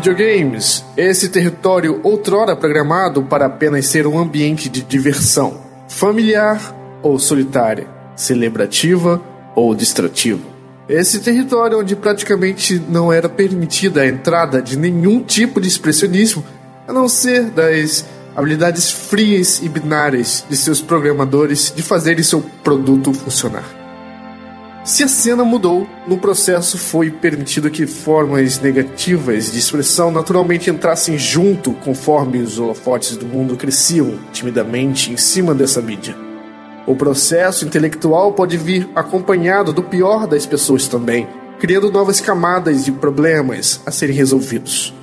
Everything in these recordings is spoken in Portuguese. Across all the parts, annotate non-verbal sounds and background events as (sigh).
Videogames, esse território outrora programado para apenas ser um ambiente de diversão, familiar ou solitária, celebrativa ou distrativa. Esse território onde praticamente não era permitida a entrada de nenhum tipo de expressionismo, a não ser das habilidades frias e binárias de seus programadores de fazerem seu produto funcionar. Se a cena mudou, no processo foi permitido que formas negativas de expressão naturalmente entrassem junto conforme os holofotes do mundo cresciam timidamente em cima dessa mídia. O processo intelectual pode vir acompanhado do pior das pessoas também, criando novas camadas de problemas a serem resolvidos.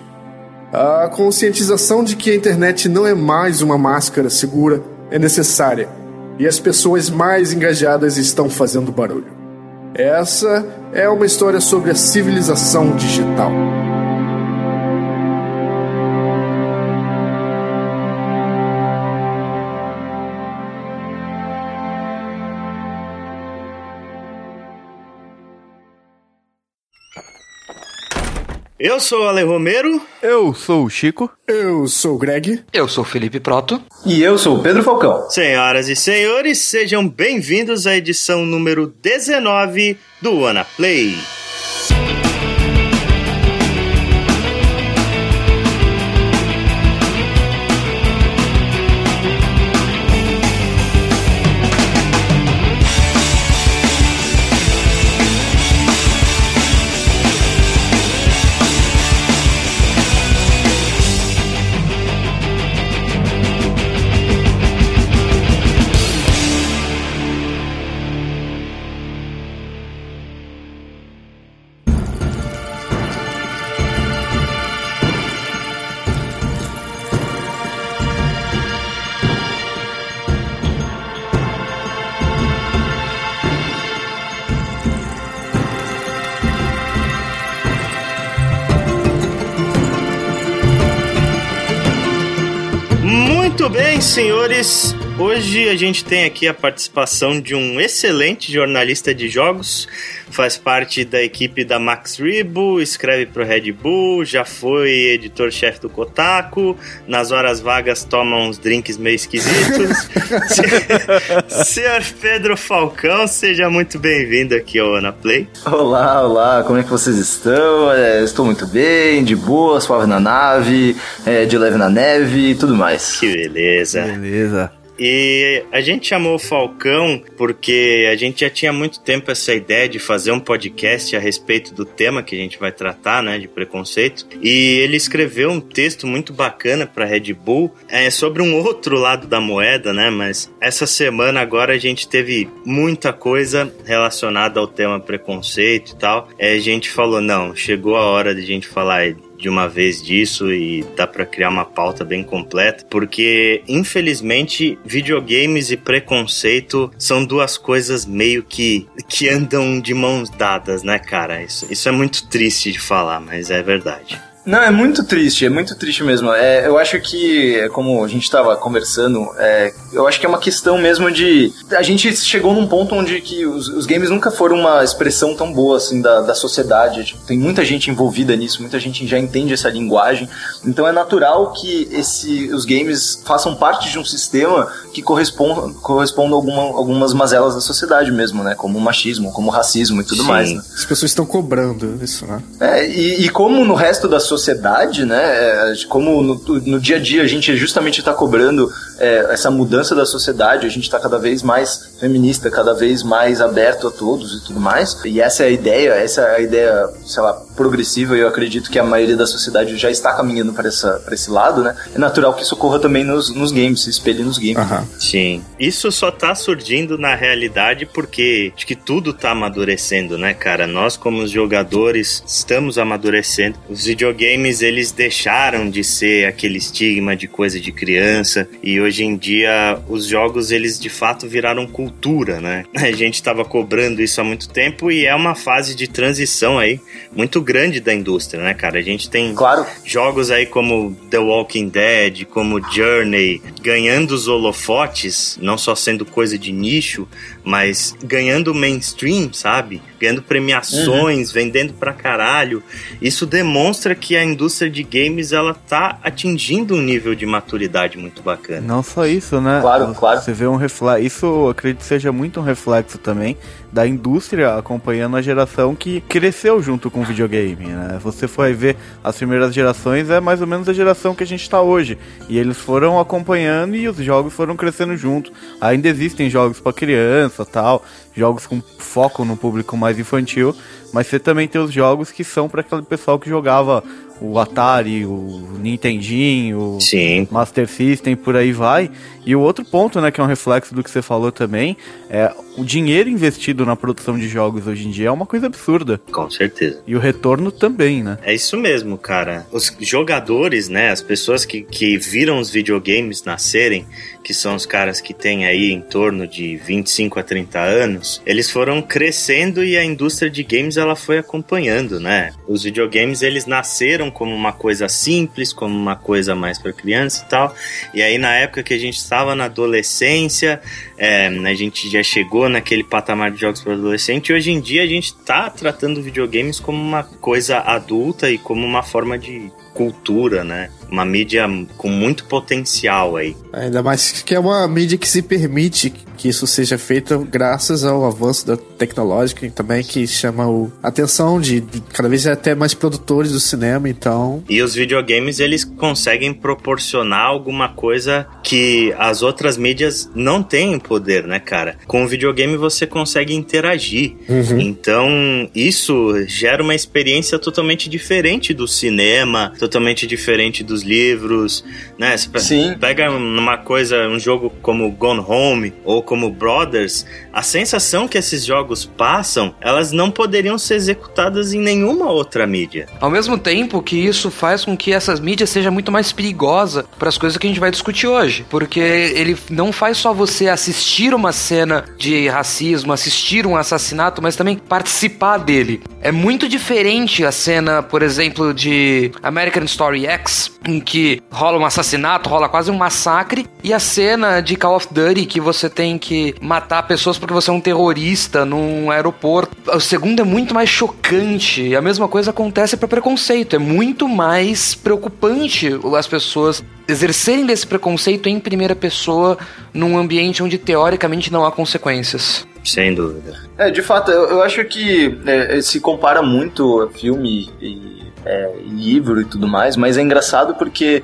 A conscientização de que a internet não é mais uma máscara segura é necessária e as pessoas mais engajadas estão fazendo barulho. Essa é uma história sobre a civilização digital. Eu sou o Ale Romero. Eu sou o Chico. Eu sou o Greg. Eu sou o Felipe Proto. E eu sou o Pedro Falcão. Senhoras e senhores, sejam bem-vindos à edição número 19 do Ana Play. Muito bem, senhores. Hoje a gente tem aqui a participação de um excelente jornalista de jogos, faz parte da equipe da Max Rebo, escreve pro Red Bull, já foi editor-chefe do Kotaku, nas horas vagas toma uns drinks meio esquisitos. (laughs) (laughs) Senhor Pedro Falcão, seja muito bem-vindo aqui ao Ana Play. Olá, olá, como é que vocês estão? É, estou muito bem, de boa, suave na nave, é, de leve na neve e tudo mais. Que beleza. Beleza. E a gente chamou o Falcão porque a gente já tinha muito tempo essa ideia de fazer um podcast a respeito do tema que a gente vai tratar, né, de preconceito. E ele escreveu um texto muito bacana para Red Bull é, sobre um outro lado da moeda, né? Mas essa semana agora a gente teve muita coisa relacionada ao tema preconceito e tal. É, a gente falou não, chegou a hora de a gente falar de uma vez disso e dá para criar uma pauta bem completa, porque infelizmente videogames e preconceito são duas coisas meio que que andam de mãos dadas, né, cara? Isso, isso é muito triste de falar, mas é verdade. Não, é muito triste, é muito triste mesmo. É, eu acho que, como a gente estava conversando, é, eu acho que é uma questão mesmo de. A gente chegou num ponto onde que os, os games nunca foram uma expressão tão boa assim da, da sociedade. Tipo, tem muita gente envolvida nisso, muita gente já entende essa linguagem. Então é natural que esse, os games façam parte de um sistema que corresponda, corresponda a alguma, algumas mazelas da sociedade mesmo, né? Como o machismo, como o racismo e tudo Sim. mais. Né? As pessoas estão cobrando isso, né? É, e, e como no resto da sociedade, né? é, Como no, no dia a dia a gente justamente está cobrando é, essa mudança da sociedade, a gente está cada vez mais feminista, cada vez mais aberto a todos e tudo mais. E essa é a ideia, essa é a ideia, sei lá, progressiva, e eu acredito que a maioria da sociedade já está caminhando para esse lado, né? É natural que isso ocorra também nos, nos games, se espelhe nos games. Aham. Sim. Isso só tá surgindo na realidade porque acho que tudo tá amadurecendo, né, cara? Nós, como os jogadores, estamos amadurecendo. Os videogames, eles deixaram de ser aquele estigma de coisa de criança e hoje em dia os jogos, eles de fato viraram cultura, né? (laughs) A gente tava cobrando isso há muito tempo e é uma fase de transição aí muito grande da indústria, né, cara? A gente tem Claro. jogos aí como The Walking Dead, como Journey, ganhando os holofotes, não só sendo coisa de nicho, mas ganhando mainstream, sabe? Ganhando premiações, uhum. vendendo pra caralho. Isso demonstra que a indústria de games ela tá atingindo um nível de maturidade muito bacana. Não só isso, né? Claro, claro. Você vê um reflexo. Isso acredito seja muito um reflexo também da indústria acompanhando a geração que cresceu junto com o videogame, né? Você foi ver as primeiras gerações é mais ou menos a geração que a gente está hoje e eles foram acompanhando e os jogos foram crescendo junto. Ainda existem jogos para criança, tal, jogos com foco no público mais infantil, mas você também tem os jogos que são para aquele pessoal que jogava o Atari, o Nintendinho, Sim. o Master System, por aí vai. E o outro ponto, né, que é um reflexo do que você falou também, é o dinheiro investido na produção de jogos hoje em dia é uma coisa absurda. Com certeza. E o retorno também, né? É isso mesmo, cara. Os jogadores, né, as pessoas que, que viram os videogames nascerem, que são os caras que têm aí em torno de 25 a 30 anos, eles foram crescendo e a indústria de games ela foi acompanhando, né? Os videogames eles nasceram como uma coisa simples, como uma coisa mais para criança e tal. E aí na época que a gente estava estava na adolescência, é, a gente já chegou naquele patamar de jogos para adolescente e hoje em dia a gente está tratando videogames como uma coisa adulta e como uma forma de cultura, né? Uma mídia com muito potencial aí. Ainda mais que é uma mídia que se permite que isso seja feito graças ao avanço da tecnológica e também que chama o, a atenção de, de cada vez até mais produtores do cinema, então... E os videogames, eles conseguem proporcionar alguma coisa que as outras mídias não têm poder, né, cara? Com o videogame você consegue interagir. Uhum. Então, isso gera uma experiência totalmente diferente do cinema, totalmente diferente dos livros, né? Você Sim. pega uma coisa, um jogo como Gone Home ou como Brothers, a sensação que esses jogos passam, elas não poderiam ser executadas em nenhuma outra mídia. Ao mesmo tempo que isso faz com que essas mídias seja muito mais perigosa para as coisas que a gente vai discutir hoje, porque ele não faz só você assistir uma cena de racismo, assistir um assassinato, mas também participar dele. É muito diferente a cena, por exemplo, de American Story X, em que rola um assassinato, rola quase um massacre, e a cena de Call of Duty que você tem que matar pessoas porque você é um terrorista num aeroporto. O segundo é muito mais chocante. A mesma coisa acontece para preconceito. É muito mais preocupante as pessoas exercerem desse preconceito em primeira pessoa num ambiente onde teoricamente não há consequências. Sem dúvida. É, de fato, eu, eu acho que é, se compara muito filme e é, livro e tudo mais, mas é engraçado porque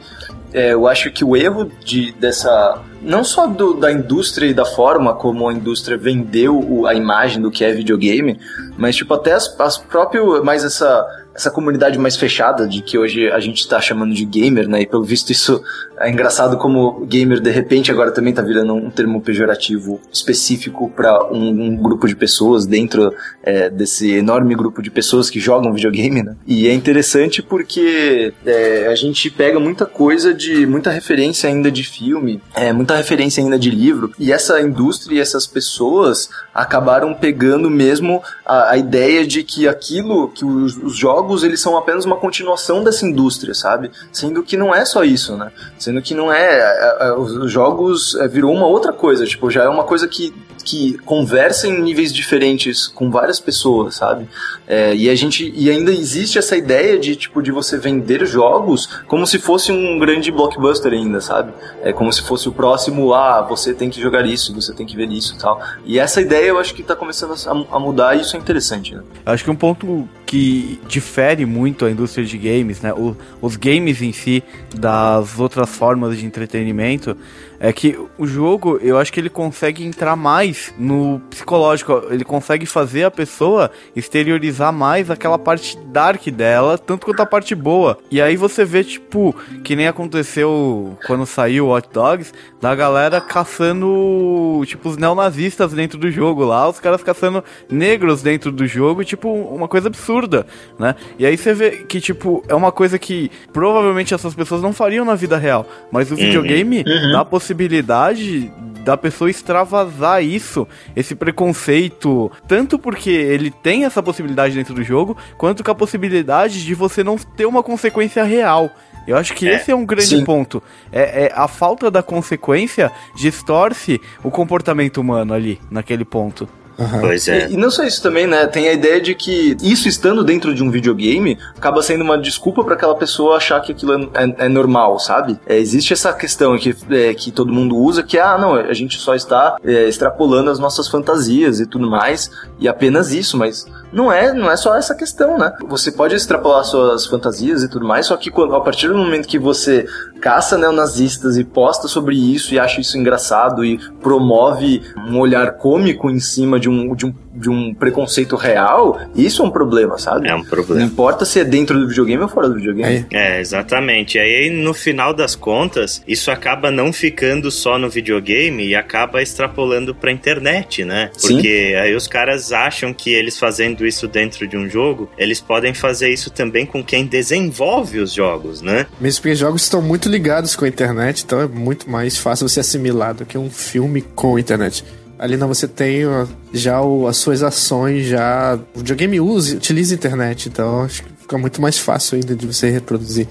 é, eu acho que o erro de, dessa. Não só do, da indústria e da forma como a indústria vendeu o, a imagem do que é videogame, mas tipo, até as, as próprias. Mais essa essa comunidade mais fechada de que hoje a gente está chamando de gamer, né? E pelo visto isso é engraçado como gamer de repente agora também está virando um termo pejorativo específico para um, um, grupo de pessoas dentro é, desse enorme grupo de pessoas que jogam videogame, né? E é interessante porque é, a gente pega muita coisa de muita referência ainda de filme, é, muita referência ainda de livro e essa indústria e essas pessoas acabaram pegando mesmo a, a ideia de que aquilo que os, os jogos jogos eles são apenas uma continuação dessa indústria, sabe? Sendo que não é só isso, né? Sendo que não é, é, é os jogos é, virou uma outra coisa, tipo já é uma coisa que que conversa em níveis diferentes com várias pessoas, sabe? É, e a gente e ainda existe essa ideia de tipo de você vender jogos como se fosse um grande blockbuster ainda, sabe? É como se fosse o próximo, ah, você tem que jogar isso, você tem que ver isso, tal. E essa ideia eu acho que está começando a, a, mudar e isso é interessante, né? Acho que um ponto que difere muito a indústria de games, né? O, os games em si das outras formas de entretenimento é que o jogo, eu acho que ele consegue entrar mais no psicológico, ele consegue fazer a pessoa exteriorizar mais aquela parte dark dela, tanto quanto a parte boa. E aí você vê, tipo, que nem aconteceu quando saiu Hot Dogs, da galera caçando, tipo, os neonazistas dentro do jogo lá, os caras caçando negros dentro do jogo, tipo, uma coisa absurda, né? E aí você vê que, tipo, é uma coisa que provavelmente essas pessoas não fariam na vida real, mas o uhum. videogame uhum. dá a possibilidade possibilidade da pessoa extravasar isso, esse preconceito, tanto porque ele tem essa possibilidade dentro do jogo, quanto com a possibilidade de você não ter uma consequência real Eu acho que É, esse é um grande sim. ponto. É, é a falta da consequência distorce o comportamento humano ali, naquele ponto. Aham. Pois é. E, e não só isso também, né? Tem a ideia de que isso estando dentro de um videogame acaba sendo uma desculpa para aquela pessoa achar que aquilo é, é- é normal, sabe? É, existe essa questão que, é, que todo mundo usa, que ah, não, a gente só está é, extrapolando as nossas fantasias e tudo mais, e apenas isso, mas não é, não é só essa questão, né? Você pode extrapolar suas fantasias e tudo mais, só que quando, a partir do momento que você caça neonazistas e posta sobre isso e acha isso engraçado e promove um olhar cômico em cima de um, de um, de um preconceito real, isso é um problema, sabe? É um Não problema. importa se é dentro do videogame ou fora do videogame. Aí. É, exatamente. E aí, no final das contas, isso acaba não ficando só no videogame e acaba extrapolando pra internet, né? Sim. Porque aí os caras acham que eles fazendo isso dentro de um jogo, eles podem fazer isso também com quem desenvolve os jogos, né? Mesmo porque jogos estão muito ligados com a internet, então é muito mais fácil você assimilar do que um filme com a internet. Ali não você tem já o- as suas ações, já. O videogame usa, utiliza a internet, então acho que fica muito mais fácil ainda de você reproduzir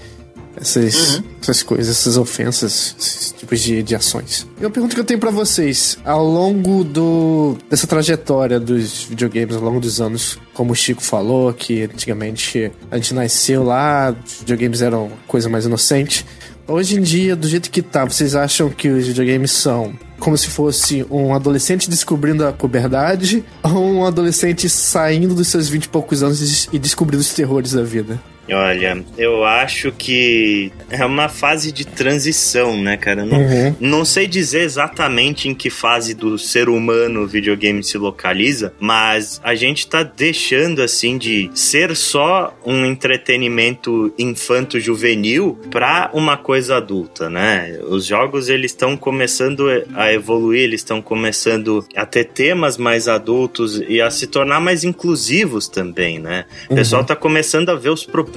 essas, essas coisas, essas ofensas, esses tipos de, de ações. E uma pergunta que eu tenho pra vocês: ao longo do, dessa trajetória dos videogames, ao longo dos anos, como o Chico falou, que antigamente a gente nasceu lá, os videogames eram coisa mais inocente. Hoje em dia, do jeito que tá, vocês acham que os videogames são como se fosse um adolescente descobrindo a puberdade ou um adolescente saindo dos seus 20 e poucos anos e descobrindo os terrores da vida? Olha, eu acho que é uma fase de transição, né, cara? Não, Uhum. não sei dizer exatamente em que fase do ser humano o videogame se localiza, mas a gente tá deixando, assim, de ser só um entretenimento infanto-juvenil pra uma coisa adulta, né? Os jogos, eles estão começando a evoluir, eles estão começando a ter temas mais adultos e a se tornar mais inclusivos também, né? O pessoal tá começando a ver os problemas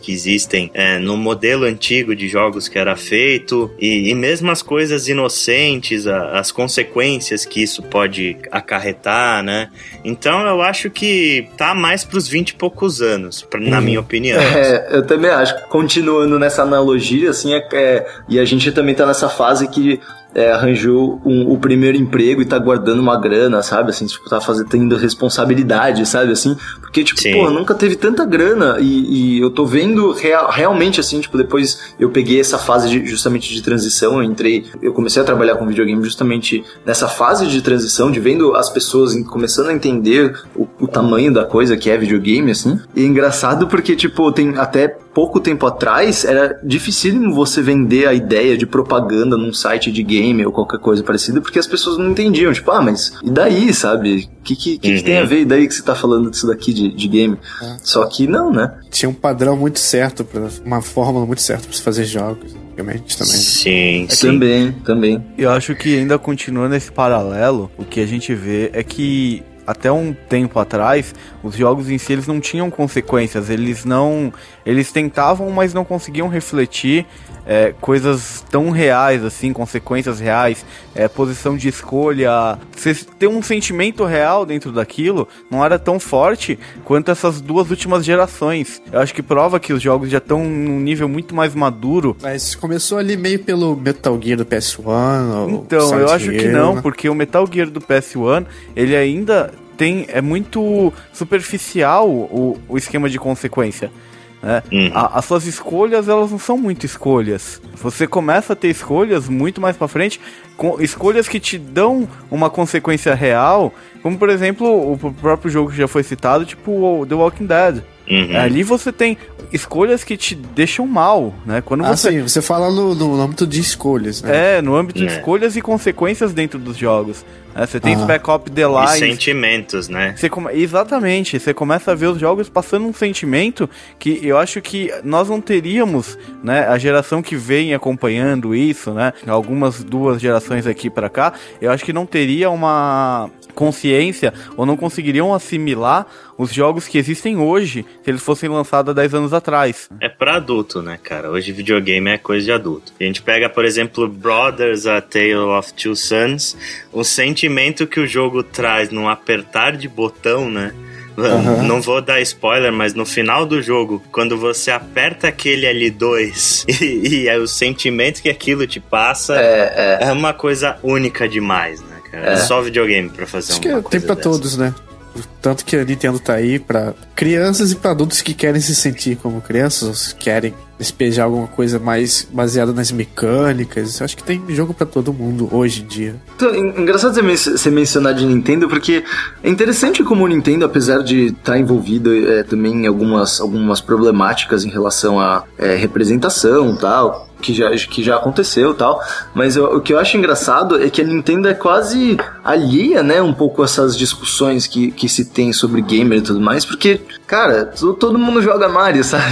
que existem é, no modelo antigo de jogos que era feito e, e mesmo as coisas inocentes, a- as consequências que isso pode acarretar, né? Então eu acho que tá mais pros 20 e poucos anos, pra- na minha opinião. É, eu também acho. Continuando nessa analogia, assim, é, é- e a gente também tá nessa fase que é, arranjou um- o primeiro emprego e tá guardando uma grana, sabe? Assim, tipo, tá fazendo, tendo responsabilidade, sabe? Assim, porque, tipo, Sim. pô, nunca teve tanta grana e, e eu tô vendo real- realmente, assim, tipo, depois eu peguei essa fase de- justamente de transição, eu entrei, eu comecei a trabalhar com videogame justamente nessa fase de transição, de vendo as pessoas começando a entender o, o tamanho da coisa que é videogame, assim. E é engraçado porque, tipo, tem até pouco tempo atrás era dificílimo você vender a ideia de propaganda num site de game ou qualquer coisa parecida, porque as pessoas não entendiam. Tipo, ah, mas e daí, sabe? O que, que, que, que tem a ver? E daí que você tá falando disso daqui de, de game? Só que não, né? Tinha um padrão muito certo, pra, uma fórmula muito certa pra se fazer jogos, antigamente também. Sim, sim. Também, também. Eu acho que ainda continuando esse paralelo, o que a gente vê é que até um tempo atrás, os jogos em si eles não tinham consequências, eles não, eles tentavam, mas não conseguiam refletir é, coisas tão reais assim, consequências reais, é, posição de escolha, você ter um sentimento real dentro daquilo não era tão forte quanto essas duas últimas gerações. Eu acho que prova que os jogos já estão num nível muito mais maduro Mas começou ali meio pelo Metal Gear do PS1. ou então, eu acho que não, né? porque o Metal Gear do PS1, ele ainda tem é muito superficial o, o esquema de consequência. Né? Uhum. A- as suas escolhas, elas não são muito escolhas. Você começa a ter escolhas muito mais pra frente, com escolhas que te dão uma consequência real, como por exemplo o próprio jogo que já foi citado, tipo The Walking Dead. Uhum. Ali você tem escolhas que te deixam mal, né? Quando Ah, você sim, você fala no, no âmbito de escolhas, né? é, no âmbito de É. escolhas e consequências dentro dos jogos. né? Você tem Ah. Spec Op The E sentimentos, né? Você come... Exatamente, você começa a ver os jogos passando um sentimento que eu acho que nós não teríamos, né? A geração que vem acompanhando isso, né? Algumas duas gerações aqui pra cá, eu acho que não teria uma consciência ou não conseguiriam assimilar os jogos que existem hoje se eles fossem lançados há 10 anos atrás. É pra adulto, né, cara? Hoje videogame é coisa de adulto. A gente pega, por exemplo, Brothers, A Tale of Two Sons, o sentimento que o jogo traz num apertar de botão, né? Uhum. Não vou dar spoiler, mas no final do jogo, quando você aperta aquele L2 (laughs) e, e é o sentimento que aquilo te passa, é, é. é uma coisa única demais, né, cara? É. Só videogame pra fazer Acho uma que coisa tem pra dessa. todos, né? Tanto que a Nintendo tá aí pra crianças e pra adultos que querem se sentir como crianças, ou querem despejar alguma coisa mais baseada nas mecânicas. Acho que tem jogo para todo mundo hoje em dia. Então, engraçado você mencionar de Nintendo, porque é interessante como o Nintendo, apesar de estar tá envolvido é, também em algumas, algumas problemáticas em relação à é, representação tal, que já, que já aconteceu tal. Mas eu, o que eu acho engraçado é que a Nintendo é quase alheia, né, um pouco essas discussões que, que se tem sobre gamer e tudo mais, porque, cara, todo mundo joga Mario, sabe?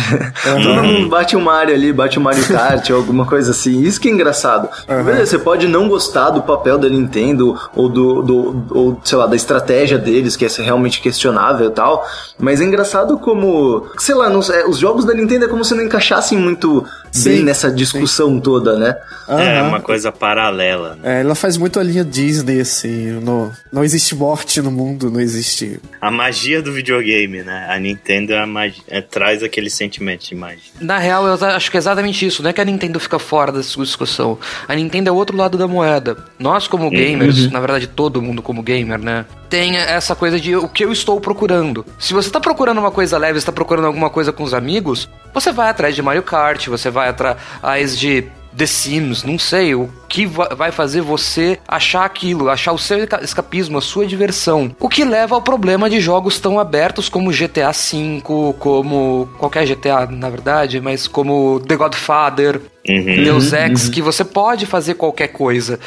Uhum. Todo mundo bate o Mario ali, bate o Mario Kart ou alguma coisa assim. Isso que é engraçado. Uhum. Beleza, você pode não gostar do papel da Nintendo ou do, do ou, sei lá, da estratégia deles, que é realmente questionável e tal, mas é engraçado como, sei lá, não, é, os jogos da Nintendo é como se não encaixassem muito Sim, bem nessa discussão sim. toda, né? Uhum. É uma coisa paralela. Né? É, ela faz muito a linha Disney, assim. No, não existe morte no mundo, não existe. A magia do videogame, né? A Nintendo é a magia, é, traz aquele sentimento de magia. Na real, eu acho que é exatamente isso. Não é que a Nintendo fica fora dessa discussão. A Nintendo é o outro lado da moeda. Nós, como uhum. gamers, uhum. na verdade, todo mundo como gamer, né? Tem essa coisa de o que eu estou procurando. Se você está procurando uma coisa leve, está procurando alguma coisa com os amigos, você vai atrás de Mario Kart, você vai atrás de The Sims, não sei, o que vai fazer você achar aquilo, achar o seu escapismo, a sua diversão. O que leva ao problema de jogos tão abertos como GTA V, como qualquer GTA, na verdade, mas como The Godfather, uhum, Deus Ex, uhum. que você pode fazer qualquer coisa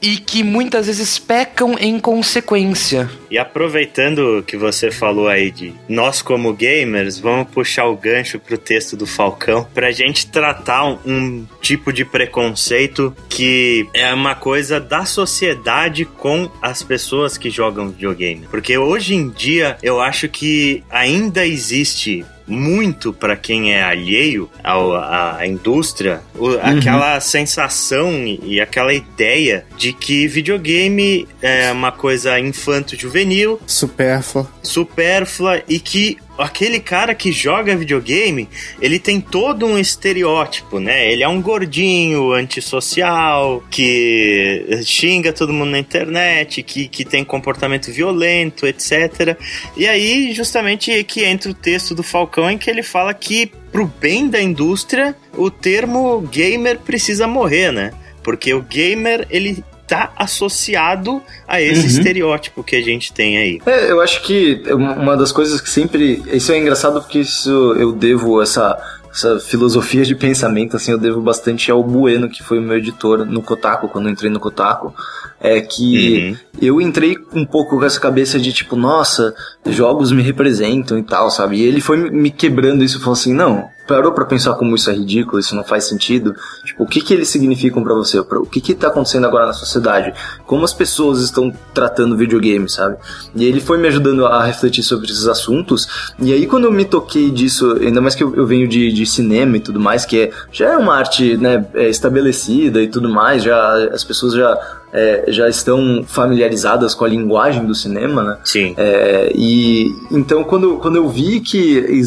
e que muitas vezes pecam em consequência. E aproveitando que você falou aí de nós como gamers, vamos puxar o gancho pro texto do Falcão pra gente tratar um, um tipo de preconceito que é uma coisa da sociedade com as pessoas que jogam videogame. Porque hoje em dia eu acho que ainda existe muito para quem é alheio à, à indústria, o, uhum. aquela sensação e aquela ideia de que videogame é uma coisa infanto-juvenil, supérflua, supérflua e que aquele cara que joga videogame, ele tem todo um estereótipo, né? Ele é um gordinho, antissocial, que xinga todo mundo na internet, que, que tem comportamento violento, etc. E aí, justamente, é que entra o texto do Falcão em que ele fala que, pro bem da indústria, o termo gamer precisa morrer, né? Porque o gamer, ele tá associado a esse uhum. estereótipo que a gente tem aí. É, eu acho que uma das coisas que sempre. Isso é engraçado porque isso eu devo essa essa filosofia de pensamento, assim, eu devo bastante ao Bueno, que foi o meu editor no Kotaku, quando eu entrei no Kotaku. É que uhum. eu entrei um pouco com essa cabeça de tipo, nossa, jogos me representam e tal, sabe? E ele foi me quebrando isso e falou assim: não, parou para pensar como isso é ridículo, isso não faz sentido? Tipo, o que que eles significam para você? O que que tá acontecendo agora na sociedade? Como as pessoas estão tratando videogame, sabe? E ele foi me ajudando a refletir sobre esses assuntos. E aí quando eu me toquei disso, ainda mais que eu, eu venho de, de, cinema e tudo mais, que é, já é uma arte, né, é estabelecida e tudo mais, já as pessoas já é, já estão familiarizadas com a linguagem do cinema, né? Sim. É, e então quando, quando eu vi que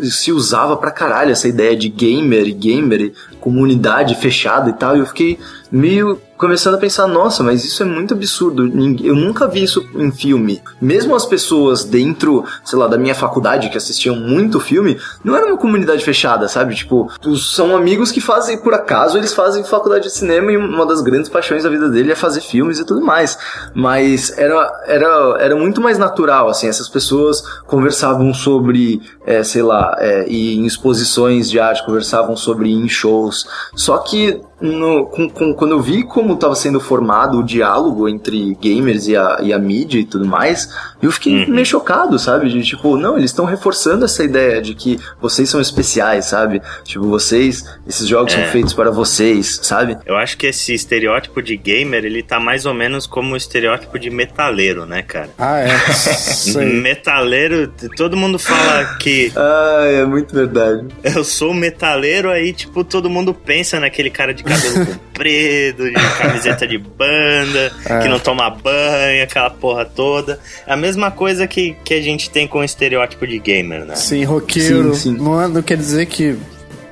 se usava pra caralho essa ideia de gamer e gamer, comunidade fechada e tal, eu fiquei meio começando a pensar, nossa, mas isso é muito absurdo. Eu nunca vi isso em filme. Mesmo as pessoas dentro, sei lá, da minha faculdade que assistiam muito filme, não era uma comunidade fechada, sabe? Tipo, são amigos que fazem, por acaso, eles fazem faculdade de cinema e uma das grandes paixões da vida dele é fazer filmes e tudo mais. Mas era, era, era muito mais natural, assim, essas pessoas conversavam sobre, é, sei lá, é, em exposições de arte, conversavam sobre em shows. Só que no, com, com, quando eu vi como estava sendo formado o diálogo entre gamers e a, e a mídia e tudo mais, eu fiquei uhum. meio chocado, sabe? De tipo, não, eles estão reforçando essa ideia de que vocês são especiais, sabe? Tipo, vocês, esses jogos é. são feitos para vocês, sabe? Eu acho que esse estereótipo de gamer, ele tá mais ou menos como o estereótipo de metaleiro, né, cara? Ah, é. (laughs) metaleiro, todo mundo fala que. ah, é muito verdade. Eu sou metaleiro, aí, tipo, todo mundo pensa naquele cara de cabelo (laughs) comprido, de camiseta de banda, é. que não toma banho, aquela porra toda. É a mesma coisa que, que a gente tem com o estereótipo de gamer, né? Sim, roqueiro. Sim, sim. Não, não quer dizer que,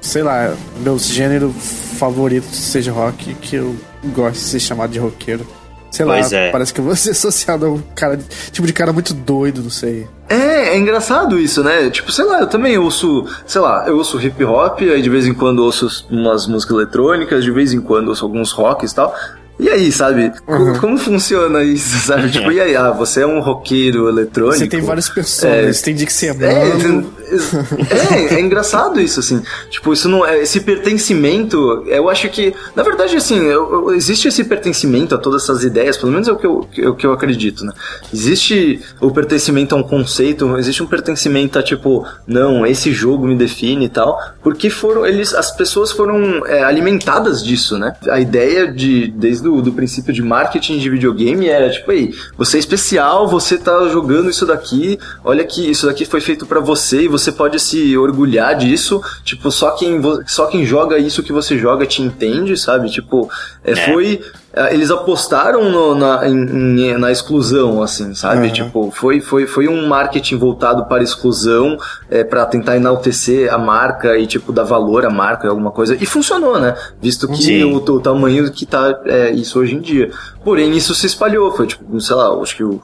sei lá, meu gênero favorito seja rock, que eu gosto de ser chamado de roqueiro. Sei pois lá, é. parece que eu vou ser (laughs) associado a um cara, tipo de cara muito doido, não sei. É, é engraçado isso, né? Tipo, sei lá, eu também ouço, sei lá, eu ouço hip hop, aí de vez em quando ouço umas músicas eletrônicas, de vez em quando ouço alguns rocks e tal. E aí, sabe? Uhum. Como, funciona isso, (laughs) sabe? Tipo, e aí, ah, você é um roqueiro eletrônico. Você tem várias pessoas, é, tem dia que você é, é mano. (laughs) É, é, engraçado isso, assim. Tipo, isso não é. Esse pertencimento, eu acho que. Na verdade, assim, eu, eu, existe esse pertencimento a todas essas ideias, pelo menos é o que eu, o que eu acredito, né? Existe o pertencimento a um conceito, existe um pertencimento a, tipo, não, esse jogo me define e tal, porque foram. Eles, as pessoas foram é, alimentadas disso, né? A ideia de. Desde do, do princípio de marketing de videogame era tipo, aí, você é especial, você tá jogando isso daqui, olha que isso daqui foi feito para você e você pode se orgulhar disso. Tipo, só quem, só quem joga isso que você joga te entende, sabe? Tipo, é, é. foi eles apostaram no, na, em, na exclusão, assim, sabe? Uhum. Tipo, foi, foi, foi um marketing voltado para exclusão, é, para tentar enaltecer a marca e, tipo, dar valor à marca e alguma coisa. E funcionou, né? Visto que o, o, tamanho que tá é, isso hoje em dia. Porém, isso se espalhou. Foi, tipo, sei lá, acho que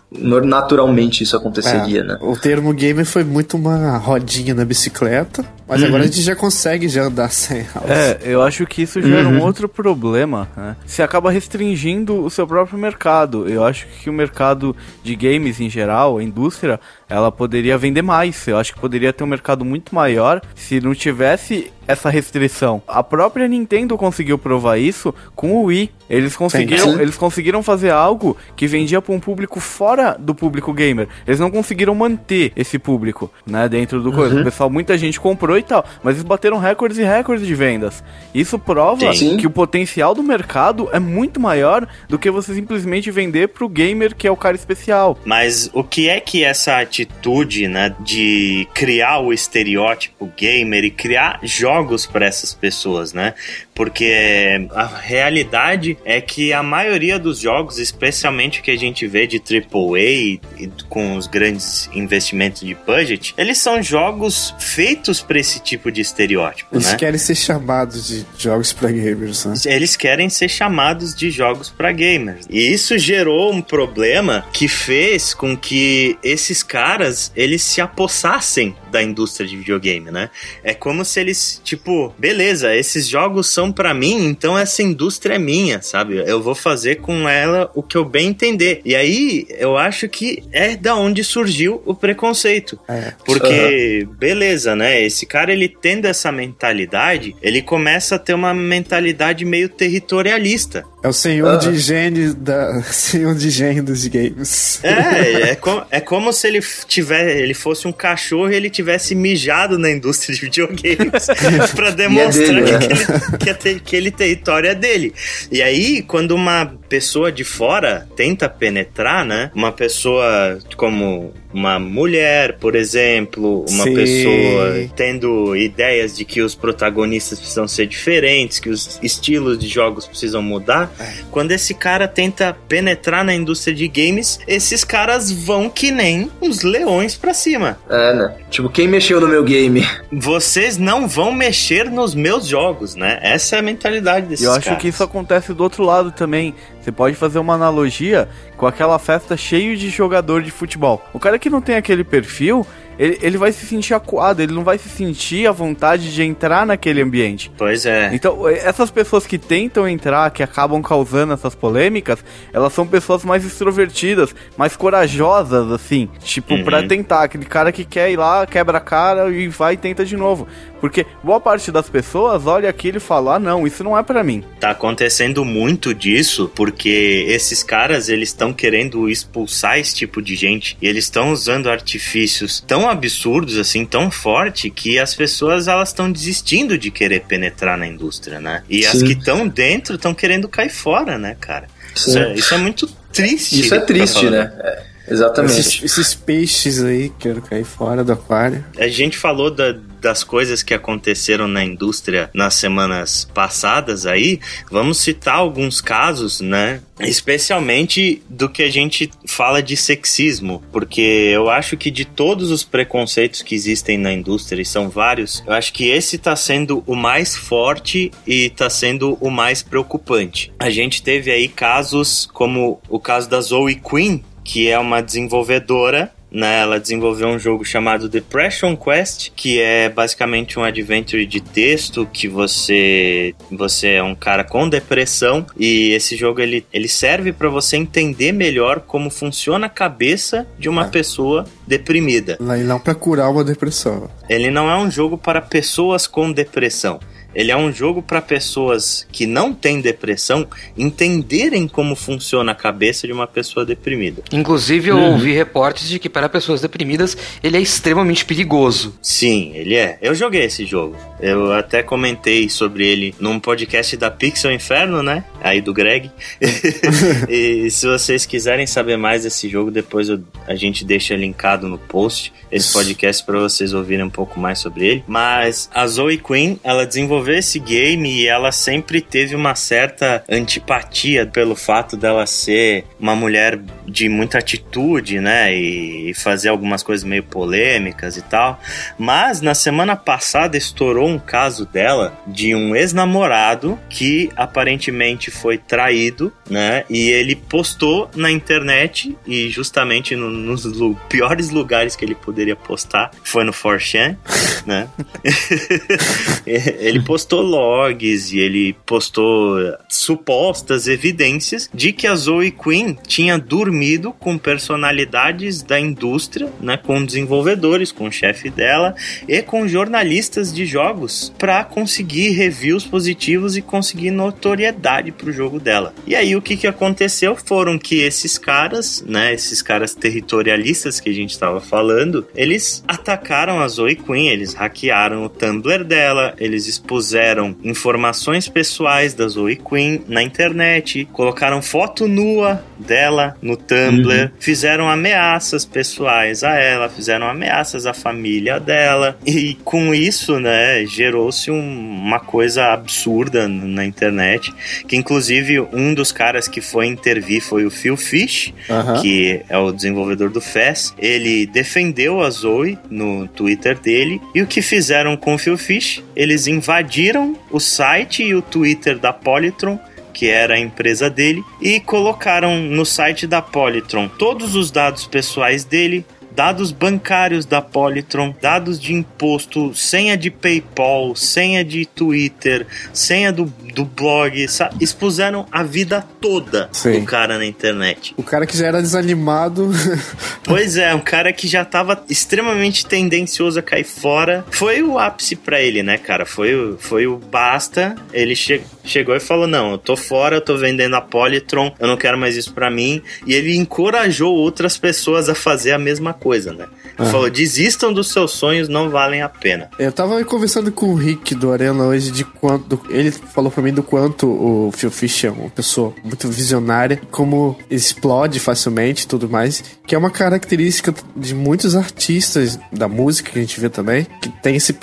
naturalmente isso aconteceria, é, né? O termo gamer foi muito uma rodinha na bicicleta, mas uhum. agora a gente já consegue já andar sem É, eu acho que isso gera uhum. um outro problema, né? Se acaba restringindo restringindo o seu próprio mercado. Eu acho que o mercado de games em geral, a indústria, ela poderia vender mais. Eu acho que poderia ter um mercado muito maior se não tivesse essa restrição. A própria Nintendo conseguiu provar isso com o Wii. Eles conseguiram, Sim. eles conseguiram fazer algo que vendia para um público fora do público gamer. Eles não conseguiram manter esse público, né, dentro do uhum. coisa. O pessoal, muita gente comprou e tal, mas eles bateram recordes e recordes de vendas. Isso prova Sim. que o potencial do mercado é muito maior do que você simplesmente vender pro gamer que é o cara especial. Mas o que é que essa atitude, né, de criar o estereótipo gamer e criar jogos para essas pessoas, né? Porque a realidade é que a maioria dos jogos, especialmente o que a gente vê de AAA e, e com os grandes investimentos de budget, eles são jogos feitos para esse tipo de estereótipo, eles né? querem ser chamados de jogos para gamers, né? Eles querem ser chamados de jogos para gamers. E isso gerou um problema que fez com que esses caras, eles se apossassem da indústria de videogame, né? É como se eles, tipo, beleza, esses jogos são para mim, então essa indústria é minha, sabe? Eu vou fazer com ela o que eu bem entender. E aí, eu acho que é da onde surgiu o preconceito. É. Porque, uhum. beleza, né? Esse cara, ele tendo essa mentalidade, ele começa a ter uma mentalidade meio territorialista. É o senhor uhum. de gênio da (laughs) senhor de gênio dos games. É, é, com, é como se ele tiver, ele fosse um cachorro e ele tivesse mijado na indústria de videogames (laughs) (laughs) para demonstrar é dele, que, né? ele, que, é aquele território é dele. E aí, quando uma pessoa de fora tenta penetrar, né? Uma pessoa como uma mulher, por exemplo, uma Sim. pessoa tendo ideias de que os protagonistas precisam ser diferentes, que os estilos de jogos precisam mudar. É. Quando esse cara tenta penetrar na indústria de games, esses caras vão que nem uns leões pra cima. É, né? Tipo, quem mexeu no meu game? (laughs) Vocês não vão mexer nos meus jogos, né? Essa é a mentalidade desses caras. Eu acho que isso acontece do outro lado também. Você pode fazer uma analogia com aquela festa cheio de jogador de futebol. O cara que não tem aquele perfil, ele, ele vai se sentir acuado, ele não vai se sentir à vontade de entrar naquele ambiente. Pois é. Então, essas pessoas que tentam entrar, que acabam causando essas polêmicas, elas são pessoas mais extrovertidas, mais corajosas, assim. Tipo, uhum. pra tentar. Aquele cara que quer ir lá, quebra a cara e vai e tenta de novo. Porque boa parte das pessoas olha aquilo e fala: ah, não, isso não é para mim. Tá acontecendo muito disso, porque esses caras, eles estão querendo expulsar esse tipo de gente. E eles estão usando artifícios tão absurdos, assim, tão forte, que as pessoas elas estão desistindo de querer penetrar na indústria, né? E Sim. as que estão dentro estão querendo cair fora, né, cara? Isso é, isso é, muito triste. Isso é triste, né? É. Exatamente. Esses, esses peixes aí, quero cair fora do aquário. A gente falou da, das coisas que aconteceram na indústria nas semanas passadas aí, vamos citar alguns casos, né? Especialmente do que a gente fala de sexismo, porque eu acho que de todos os preconceitos que existem na indústria, e são vários, eu acho que esse tá sendo o mais forte e tá sendo o mais preocupante. A gente teve aí casos como o caso da Zoe Quinn, que é uma desenvolvedora né, ela desenvolveu um jogo chamado Depression Quest, que é basicamente um adventure de texto que você você é um cara com depressão e esse jogo ele, ele serve para você entender melhor como funciona a cabeça de uma é. pessoa deprimida. E não para curar uma depressão. Ele não é um jogo para pessoas com depressão. Ele é um jogo para pessoas que não têm depressão entenderem como funciona a cabeça de uma pessoa deprimida. Inclusive, eu uhum. ouvi reportes de que para pessoas deprimidas ele é extremamente perigoso. Sim, ele é. Eu joguei esse jogo. Eu até comentei sobre ele num podcast da Pixel Inferno, né? Aí do Greg. (laughs) e se vocês quiserem saber mais desse jogo, depois eu, a gente deixa linkado no post esse podcast para vocês ouvirem um pouco mais sobre ele. Mas a Zoe Quinn, ela desenvolveu esse game e ela sempre teve uma certa antipatia pelo fato dela ser uma mulher de muita atitude, né? E fazer algumas coisas meio polêmicas e tal. Mas na semana passada estourou um caso dela de um ex-namorado que aparentemente foi traído, né? E ele postou na internet e justamente no, nos piores lugares que ele poderia poderia postar foi no 4chan, (laughs) né? (laughs) ele postou logs e ele postou supostas evidências de que a Zoe Quinn tinha dormido com personalidades da indústria, né, com desenvolvedores, com o chefe dela e com jornalistas de jogos para conseguir reviews positivos e conseguir notoriedade pro jogo dela. E aí o que que aconteceu foram que esses caras, né, esses caras territorialistas que a gente estava falando, eles atacaram a Zoe Quinn, eles hackearam o Tumblr dela, eles expuseram informações pessoais da Zoe Quinn na internet, colocaram foto nua dela no Tumblr, uhum. fizeram ameaças pessoais a ela, fizeram ameaças à família dela, e com isso, né, gerou-se um, uma coisa absurda na internet, que inclusive um dos caras que foi intervir foi o Phil Fish, uhum. que é o desenvolvedor do FES, ele defendeu a Zoe no Twitter dele. E o que fizeram com o Phil Fish? Eles invadiram o site e o Twitter da Polytron que era a empresa dele, e colocaram no site da Polytron todos os dados pessoais dele, dados bancários da Polytron, dados de imposto, senha de PayPal, senha de Twitter, senha do, do blog, sabe? expuseram a vida toda Sim. do cara na internet. O cara que já era desanimado. (laughs) pois é, um cara que já tava extremamente tendencioso a cair fora. Foi o ápice para ele, né, cara? Foi, foi o basta. Ele che chegou e falou: Não, eu tô fora, eu tô vendendo a Polytron, eu não quero mais isso para mim. E ele encorajou outras pessoas a fazer a mesma coisa coisa, né? Uhum. Falou, desistam dos seus sonhos, não valem a pena. Eu tava conversando com o Rick do Arena hoje de quanto. Ele falou pra mim do quanto o Phil Fish é uma pessoa muito visionária, como explode facilmente e tudo mais. Que é uma característica de muitos artistas da música que a gente vê também, que tem esse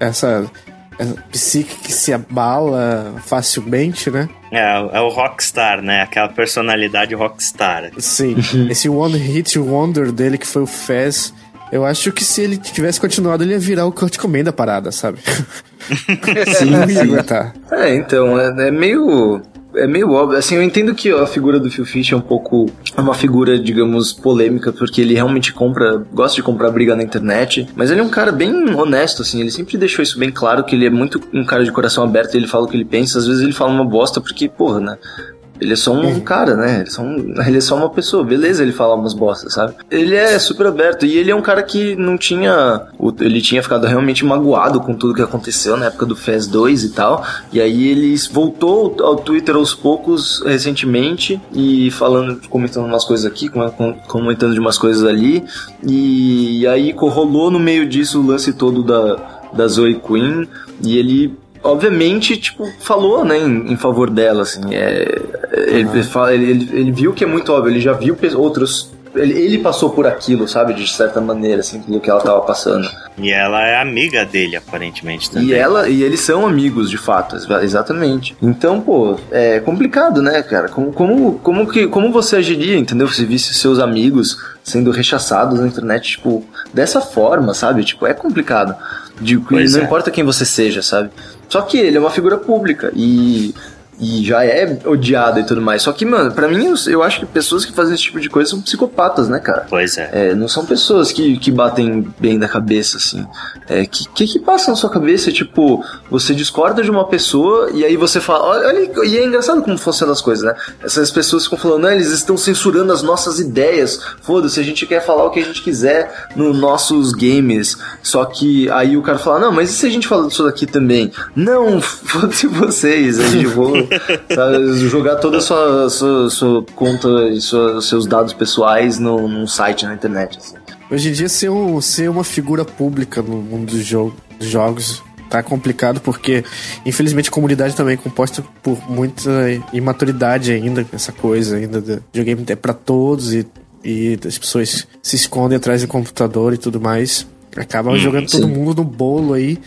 essa psique que se abala facilmente, né? É, é o rockstar, né? Aquela personalidade rockstar. Sim. Esse One Hit Wonder dele, que foi o Fez, eu acho que se ele tivesse continuado, ele ia virar o Kurt Cobain da parada, sabe? (laughs) Sim, aguentar. É, então, é, é meio é meio óbvio. Assim, eu entendo que a figura do Phil Fish é um pouco é uma figura, digamos, polêmica, porque ele realmente compra, gosta de comprar briga na internet, mas ele é um cara bem honesto, assim, ele sempre deixou isso bem claro, que ele é muito um cara de coração aberto, ele fala o que ele pensa, às vezes ele fala uma bosta, porque, porra, né? Ele é só um uhum. cara, né? Ele é, só um, (laughs) ele é só uma pessoa. Beleza ele falar umas bostas, sabe? Ele é super aberto. E ele é um cara que não tinha. Ele tinha ficado realmente magoado com tudo que aconteceu na época do FES 2 e tal. E aí ele voltou ao Twitter aos poucos recentemente e falando, comentando umas coisas aqui, comentando de umas coisas ali. E aí rolou no meio disso o lance todo da, da Zoe Quinn. E ele obviamente, tipo, falou, né, em, em favor dela, assim. É, ele, uhum. ele, ele, ele, viu que é muito óbvio, ele já viu outros ele, ele passou por aquilo, sabe? De certa maneira, assim, do que ela tava passando. E ela é amiga dele, aparentemente, também. E ela e eles são amigos, de fato, exa- exatamente. Então, pô, é complicado, né, cara? Como, como, como, que, como você agiria, entendeu? Se visse seus amigos sendo rechaçados na internet, tipo, dessa forma, sabe? Tipo, é complicado. De, Pois não é. importa quem você seja, sabe? Só que ele é uma figura pública e. E já é odiado e tudo mais. Só que, mano, pra mim, eu, eu acho que pessoas que fazem esse tipo de coisa são psicopatas, né, cara? Pois é. É, não são pessoas que, que batem bem da cabeça, assim. É, que, que que passa na sua cabeça? Tipo, você discorda de uma pessoa e aí você fala. Olha, olha- e é engraçado como funcionam as coisas, né? Essas pessoas ficam falando, não, eles estão censurando as nossas ideias. Foda-se, a gente quer falar o que a gente quiser nos nossos games. Só que aí o cara fala, não, mas e se a gente falar disso daqui também? Não, (laughs) foda-se vocês, a gente vou sabe, jogar toda a sua, sua, sua conta e sua- seus dados pessoais no, num site na internet. assim. Hoje em dia, ser, um, ser uma figura pública no mundo dos, jo- dos jogos tá complicado porque, infelizmente, a comunidade também é composta por muita imaturidade ainda, essa coisa ainda. do videogame é pra todos e, e as pessoas se escondem atrás do computador e tudo mais. Acabam jogando todo sim. mundo no bolo aí.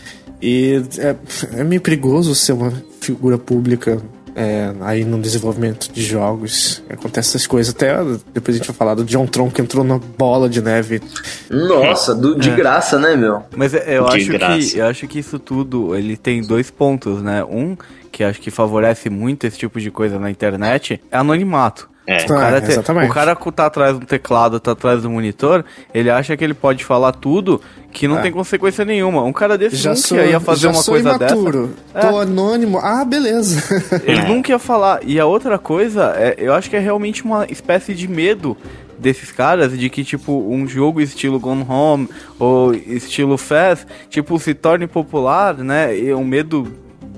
E é, é meio perigoso ser uma figura pública é, aí no desenvolvimento de jogos. Acontece essas coisas. Até depois a gente vai falar do John Tron que entrou na bola de neve. Nossa, do- de graça, né, meu? Mas é- eu De acho, graça. que, eu acho que isso tudo, ele tem dois pontos, né? Um, que acho que favorece muito esse tipo de coisa na internet, é anonimato. É. O cara, te- exatamente. o cara que tá atrás do teclado, tá atrás do monitor, ele acha que ele pode falar tudo que não É. tem consequência nenhuma. Um cara desse Já nunca sou, ia fazer já uma sou coisa imaturo. dessa. Tô anônimo. Ah, beleza. (laughs) Ele É. nunca ia falar. E a outra coisa, é, eu acho que é realmente uma espécie de medo desses caras de que, tipo, um jogo estilo Gone Home ou estilo Fast, tipo, se torne popular, né? E um medo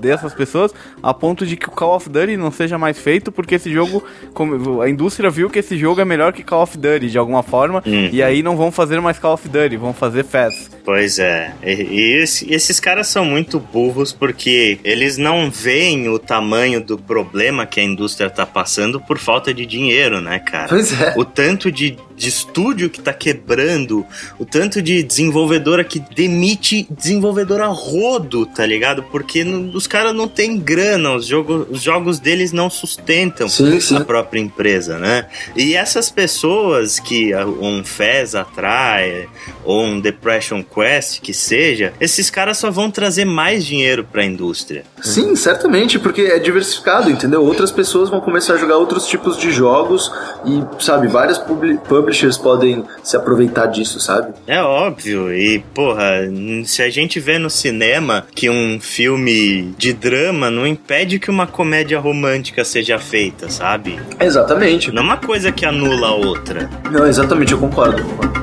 dessas pessoas a ponto de que o Call of Duty não seja mais feito porque esse jogo como a indústria viu que esse jogo é melhor que Call of Duty de alguma forma Uhum. e aí não vão fazer mais Call of Duty vão fazer Fast Pois é. E, e esse- e esses caras são muito burros porque eles não veem o tamanho do problema que a indústria tá passando por falta de dinheiro, né, cara? Pois é. O tanto de, de estúdio que tá quebrando, o tanto de desenvolvedora que demite desenvolvedora rodo, tá ligado? Porque não- os caras não têm grana, os, jogo, os jogos deles não sustentam Sim, sim. a própria empresa, né? E essas pessoas que um Fez atrai, ou um Depression Quest, que seja, esses caras só vão trazer mais dinheiro pra indústria. Sim, certamente, porque é diversificado, entendeu? Outras pessoas vão começar a jogar outros tipos de jogos e, sabe, publi- publishers podem se aproveitar disso, sabe? É óbvio, e porra, se a gente vê no cinema que um filme de drama não impede que uma comédia romântica seja feita, sabe? Exatamente. Não é uma coisa que anula a outra. Não, exatamente, eu concordo. concordo.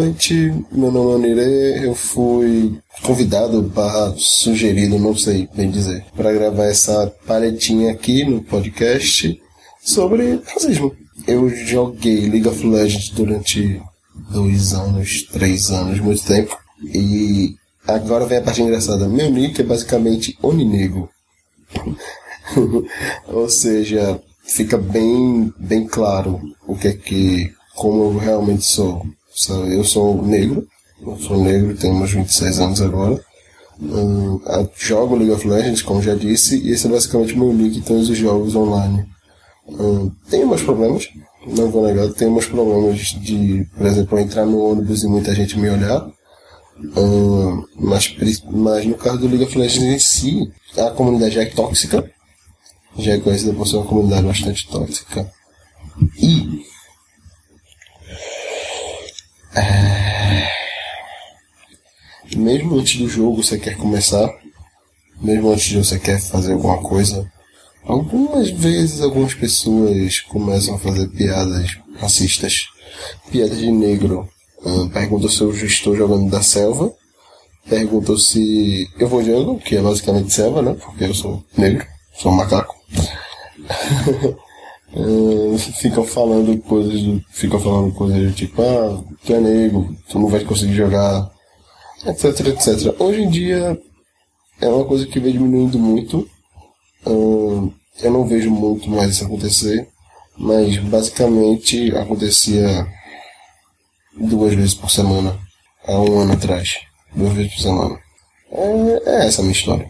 Noite, meu nome é Onirê, eu fui convidado barra sugerido, não sei bem dizer, para gravar essa palhetinha aqui no podcast sobre racismo. Eu joguei League of Legends durante dois anos, três anos, muito tempo, e agora vem a parte engraçada. Meu nick é basicamente Oninegro. (laughs) Ou seja, fica bem, bem claro o que é que, como eu realmente sou. Eu sou negro, eu sou negro, tenho uns 26 anos agora. A- jogo League of Legends, como já disse, e esse é basicamente meu nick em todos os jogos online. Hum, tenho meus problemas, não vou negar, tenho meus problemas de, por exemplo, entrar no ônibus e muita gente me olhar. Hum, mas, mas no caso do League of Legends em si, a comunidade é tóxica. Já é conhecida por ser uma comunidade bastante tóxica. E. é, Mesmo antes do jogo você quer começar, mesmo antes de você quer fazer alguma coisa, algumas vezes algumas pessoas começam a fazer piadas racistas, piadas de negro. Ah, perguntam se eu estou jogando da selva, perguntam se eu vou jungle, que é basicamente selva, né? Porque eu sou negro, sou um macaco. (laughs) Ficam falando coisas do, ficam falando coisas do tipo, ah, tu é negro, tu não vai conseguir jogar, etc, etc. Hoje em dia é uma coisa que vem diminuindo muito. Eu não vejo muito mais isso acontecer, mas basicamente acontecia duas vezes por semana, há um ano atrás. Duas vezes por semana. É, é essa a minha história.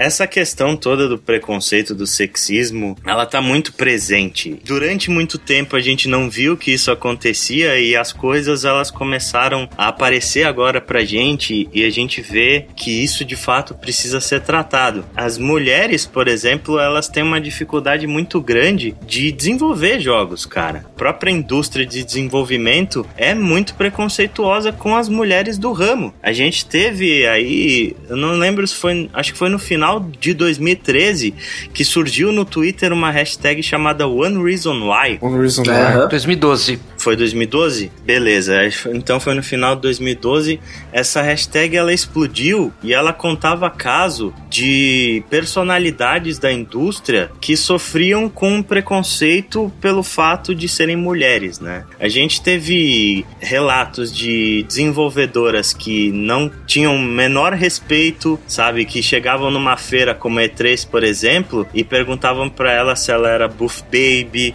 Essa questão toda do preconceito, do sexismo, ela tá muito presente. Durante muito tempo a gente não viu que isso acontecia e as coisas elas começaram a aparecer agora pra gente e a gente vê que isso de fato precisa ser tratado. As mulheres, por exemplo, elas têm uma dificuldade muito grande de desenvolver jogos, cara. A própria indústria de desenvolvimento é muito preconceituosa com as mulheres do ramo. A gente teve aí, eu não lembro se foi, acho que foi no final final de 2013 que surgiu no Twitter uma hashtag chamada One Reason Why. One Reason Why. 2012. Foi 2012? Beleza. Então foi no final de 2012. Essa hashtag ela explodiu e ela contava caso de personalidades da indústria que sofriam com preconceito pelo fato de serem mulheres, né? A gente teve relatos de desenvolvedoras que não tinham menor respeito, sabe, que chegavam numa feira como E3, por exemplo, e perguntavam para ela se ela era buff baby,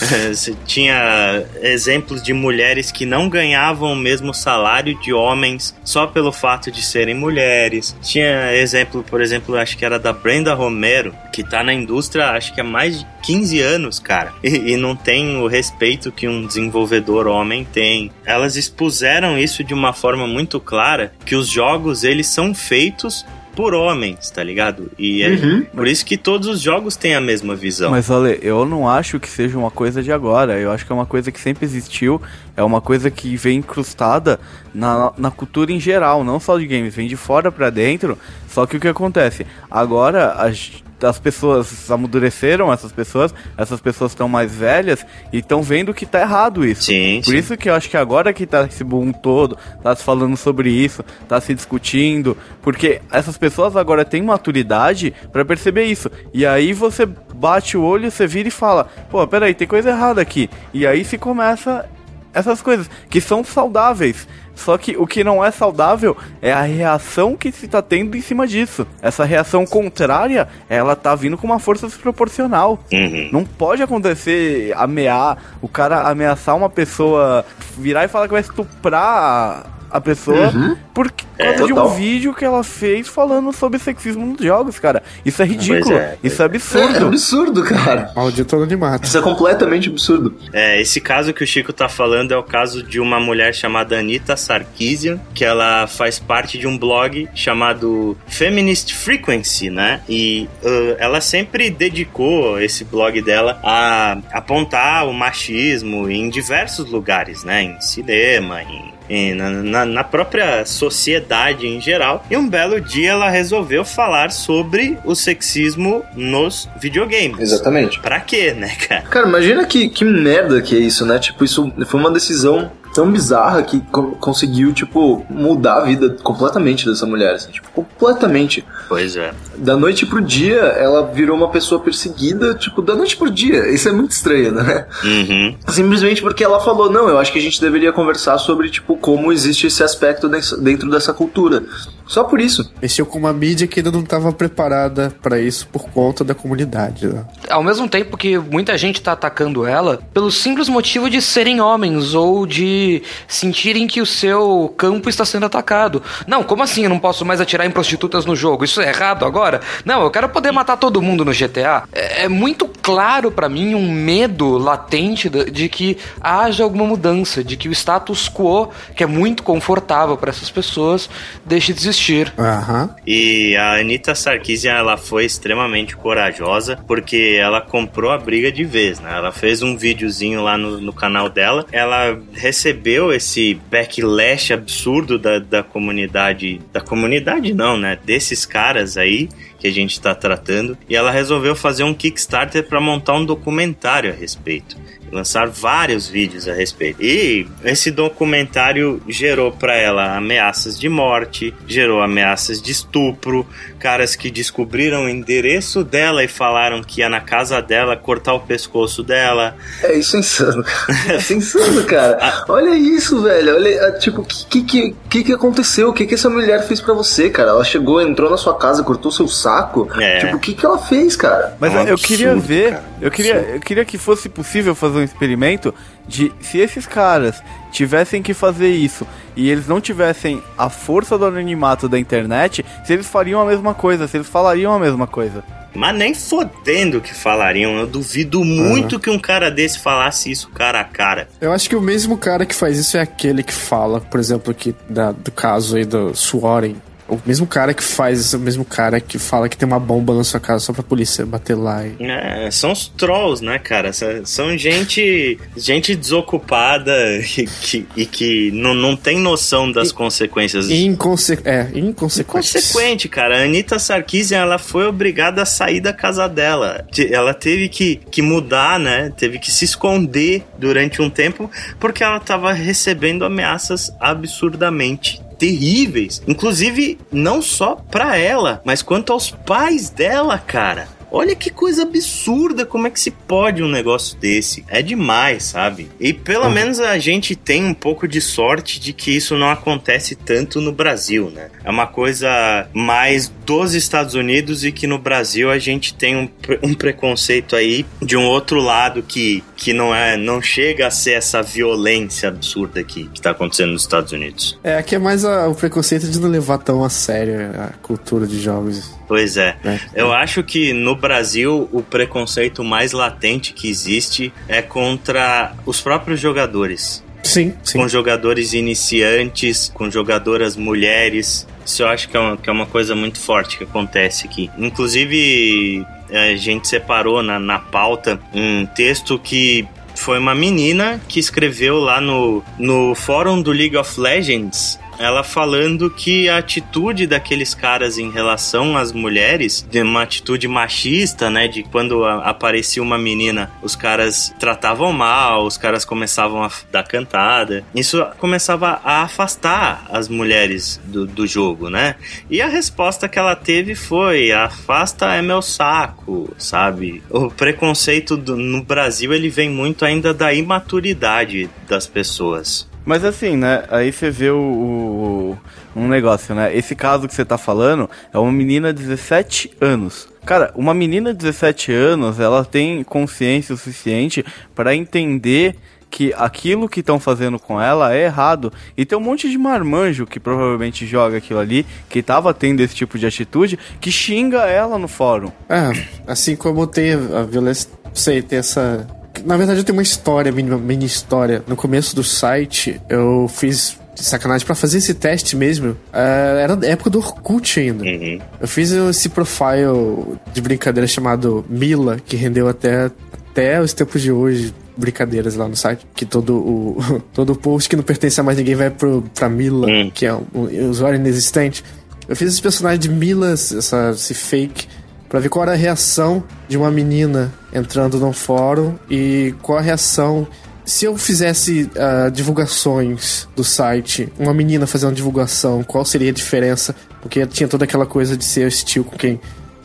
(laughs) tinha exemplos de mulheres que não ganhavam o mesmo salário de homens só pelo fato de serem mulheres. Tinha exemplo, por exemplo, acho que era da Brenda Romero, que tá na indústria acho que há mais de 15 anos, cara, e, e não tem o respeito que um desenvolvedor homem tem. Elas expuseram isso de uma forma muito clara, que os jogos eles são feitos por homens, tá ligado? E é Uhum. por isso que todos os jogos têm a mesma visão. Mas olha, eu não acho que seja uma coisa de agora. Eu acho que é uma coisa que sempre existiu. É uma coisa que vem incrustada na, na cultura em geral, não só de games, vem de fora pra dentro. Só que o que acontece? Agora as, as pessoas amadureceram, essas pessoas, essas pessoas estão mais velhas e estão vendo que tá errado isso. Sim, Por sim. isso que eu acho que agora que tá esse boom todo, tá se falando sobre isso, tá se discutindo, porque essas pessoas agora têm maturidade pra perceber isso. E aí você bate o olho, você vira e fala: "Pô, peraí, tem coisa errada aqui". E aí se começa essas coisas que são saudáveis. Só que o que não é saudável é a reação que se tá tendo em cima disso. Essa reação contrária, ela tá vindo com uma força desproporcional. Uhum. Não pode acontecer ameaçar, o cara ameaçar uma pessoa, virar e falar que vai estuprar a pessoa por causa de um vídeo que ela fez falando sobre sexismo nos jogos, cara. Isso é ridículo. é, isso é É absurdo. absurdo, cara. Maldito anonimato. Isso é completamente absurdo. É, esse caso que o Chico tá falando é o caso de uma mulher chamada Anita Sarkeesian, que ela faz parte de um blog chamado Feminist Frequency, né? E uh, ela sempre dedicou esse blog dela a apontar o machismo em diversos lugares, né? Em cinema, em em- na, na- na própria sociedade em geral. E um belo dia ela resolveu falar sobre o sexismo nos videogames. Exatamente. Pra quê, né, cara? Cara, imagina que, que merda que é isso, né? Tipo, isso foi uma decisão tão bizarra que co- conseguiu, tipo, mudar a vida completamente dessa mulher, assim, tipo, completamente. Pois é. Da noite pro dia, ela virou uma pessoa perseguida, tipo, da noite pro dia. Isso é muito estranho, né? Uhum. Simplesmente porque ela falou, não, eu acho que a gente deveria conversar sobre, tipo, como existe esse aspecto dentro dessa cultura. Só por isso. Mexeu com uma mídia que ainda não estava preparada pra isso por conta da comunidade. Né? Ao mesmo tempo que muita gente tá atacando ela pelo simples motivo de serem homens ou de sentirem que o seu campo está sendo atacado. Não, como assim eu não posso mais atirar em prostitutas no jogo? Isso é errado agora? Não, eu quero poder matar todo mundo no GTA. É, é muito claro pra mim um medo latente de, de que haja alguma mudança, de que o status quo, que é muito confortável para essas pessoas, deixe de existir. Aham. E a Anitta Sarkeesian, ela foi extremamente corajosa, porque ela comprou a briga de vez, né? Ela fez um videozinho lá no, no canal dela, ela recebeu esse backlash absurdo da, da comunidade, da comunidade não, né? Desses caras aí, que a gente está tratando e ela resolveu fazer um Kickstarter para montar um documentário a respeito lançar vários vídeos a respeito. E esse documentário gerou para ela ameaças de morte, gerou ameaças de estupro, caras que descobriram o endereço dela e falaram que ia na casa dela cortar o pescoço dela. É isso é insano. (laughs) É insano, cara. Olha isso, velho. Olha, tipo, o que, que, que, que aconteceu? O que, que essa mulher fez para você, cara? Ela chegou, entrou na sua casa, cortou seu saco. É. Tipo, o que, que ela fez, cara? Mas é um eu absurdo, queria ver, cara. eu queria, eu queria que fosse possível fazer um experimento de se esses caras tivessem que fazer isso e eles não tivessem a força do anonimato da internet, se eles fariam a mesma coisa, se eles falariam a mesma coisa. Mas nem fodendo que falariam. Eu duvido muito uhum. que um cara desse falasse isso cara a cara. Eu acho que o mesmo cara que faz isso é aquele que fala, por exemplo, aqui da, do caso aí do Suoren o mesmo cara que faz, o mesmo cara que fala que tem uma bomba na sua casa só pra polícia bater lá. E... É, são os trolls, né, cara? São gente gente desocupada e que, e que não, não tem noção das e, consequências. Inconse é, inconsequente. Inconsequente, cara. A Anitta Sarkeesian, ela foi obrigada a sair da casa dela. Ela teve que, que mudar, né? Teve que se esconder durante um tempo porque ela tava recebendo ameaças absurdamente terríveis. Inclusive, não só pra ela, mas quanto aos pais dela, cara. Olha que coisa absurda, como é que se pode um negócio desse? É demais, sabe? E pelo uhum. menos a gente tem um pouco de sorte de que isso não acontece tanto no Brasil, né? É uma coisa mais dos Estados Unidos e que no Brasil a gente tem um, um preconceito aí de um outro lado que, que não é não chega a ser essa violência absurda aqui que tá acontecendo nos Estados Unidos. É, aqui é mais a, o preconceito de não levar tão a sério a cultura de jogos Pois é. é. Eu acho que no Brasil o preconceito mais latente que existe é contra os próprios jogadores. Sim, sim. Com jogadores iniciantes, com jogadoras mulheres. Isso eu acho que é uma, que é uma coisa muito forte que acontece aqui. Inclusive, a gente separou na, na pauta um texto que foi uma menina que escreveu lá no, no fórum do League of Legends ela falando que a atitude daqueles caras em relação às mulheres, de uma atitude machista, né, de quando aparecia uma menina, os caras tratavam mal, os caras começavam a dar cantada. Isso começava a afastar as mulheres do, do jogo, né? E a resposta que ela teve foi: afasta é meu saco, sabe? O preconceito do, no Brasil ele vem muito ainda da imaturidade das pessoas. Mas assim, né? Aí você vê o, o, um negócio, né? Esse caso que você tá falando é uma menina de 17 anos. Cara, uma menina de 17 anos, ela tem consciência o suficiente para entender que aquilo que estão fazendo com ela é errado. E tem um monte de marmanjo que provavelmente joga aquilo ali, que tava tendo esse tipo de atitude, que xinga ela no fórum. É, assim como tem a violência, sei, tem essa na verdade, eu tenho uma história, mini, mini história. No começo do site, eu fiz de sacanagem para fazer esse teste mesmo. Uh, era época do Orkut ainda. Uhum. Eu fiz esse profile de brincadeira chamado Mila, que rendeu até, até os tempos de hoje brincadeiras lá no site. Que todo o, (laughs) todo post que não pertence a mais ninguém vai pro, pra Mila, uhum. que é um, um usuário inexistente. Eu fiz esse personagem de Mila, essa, esse fake para ver qual era a reação de uma menina entrando num fórum e qual a reação se eu fizesse uh, divulgações do site, uma menina fazendo divulgação, qual seria a diferença? Porque tinha toda aquela coisa de ser hostil com quem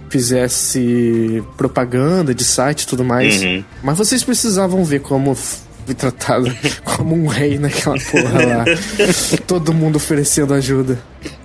fizesse propaganda de site e tudo mais. Uhum. Mas vocês precisavam ver como fui tratado (laughs) como um rei naquela porra lá. (laughs) Todo mundo oferecendo ajuda.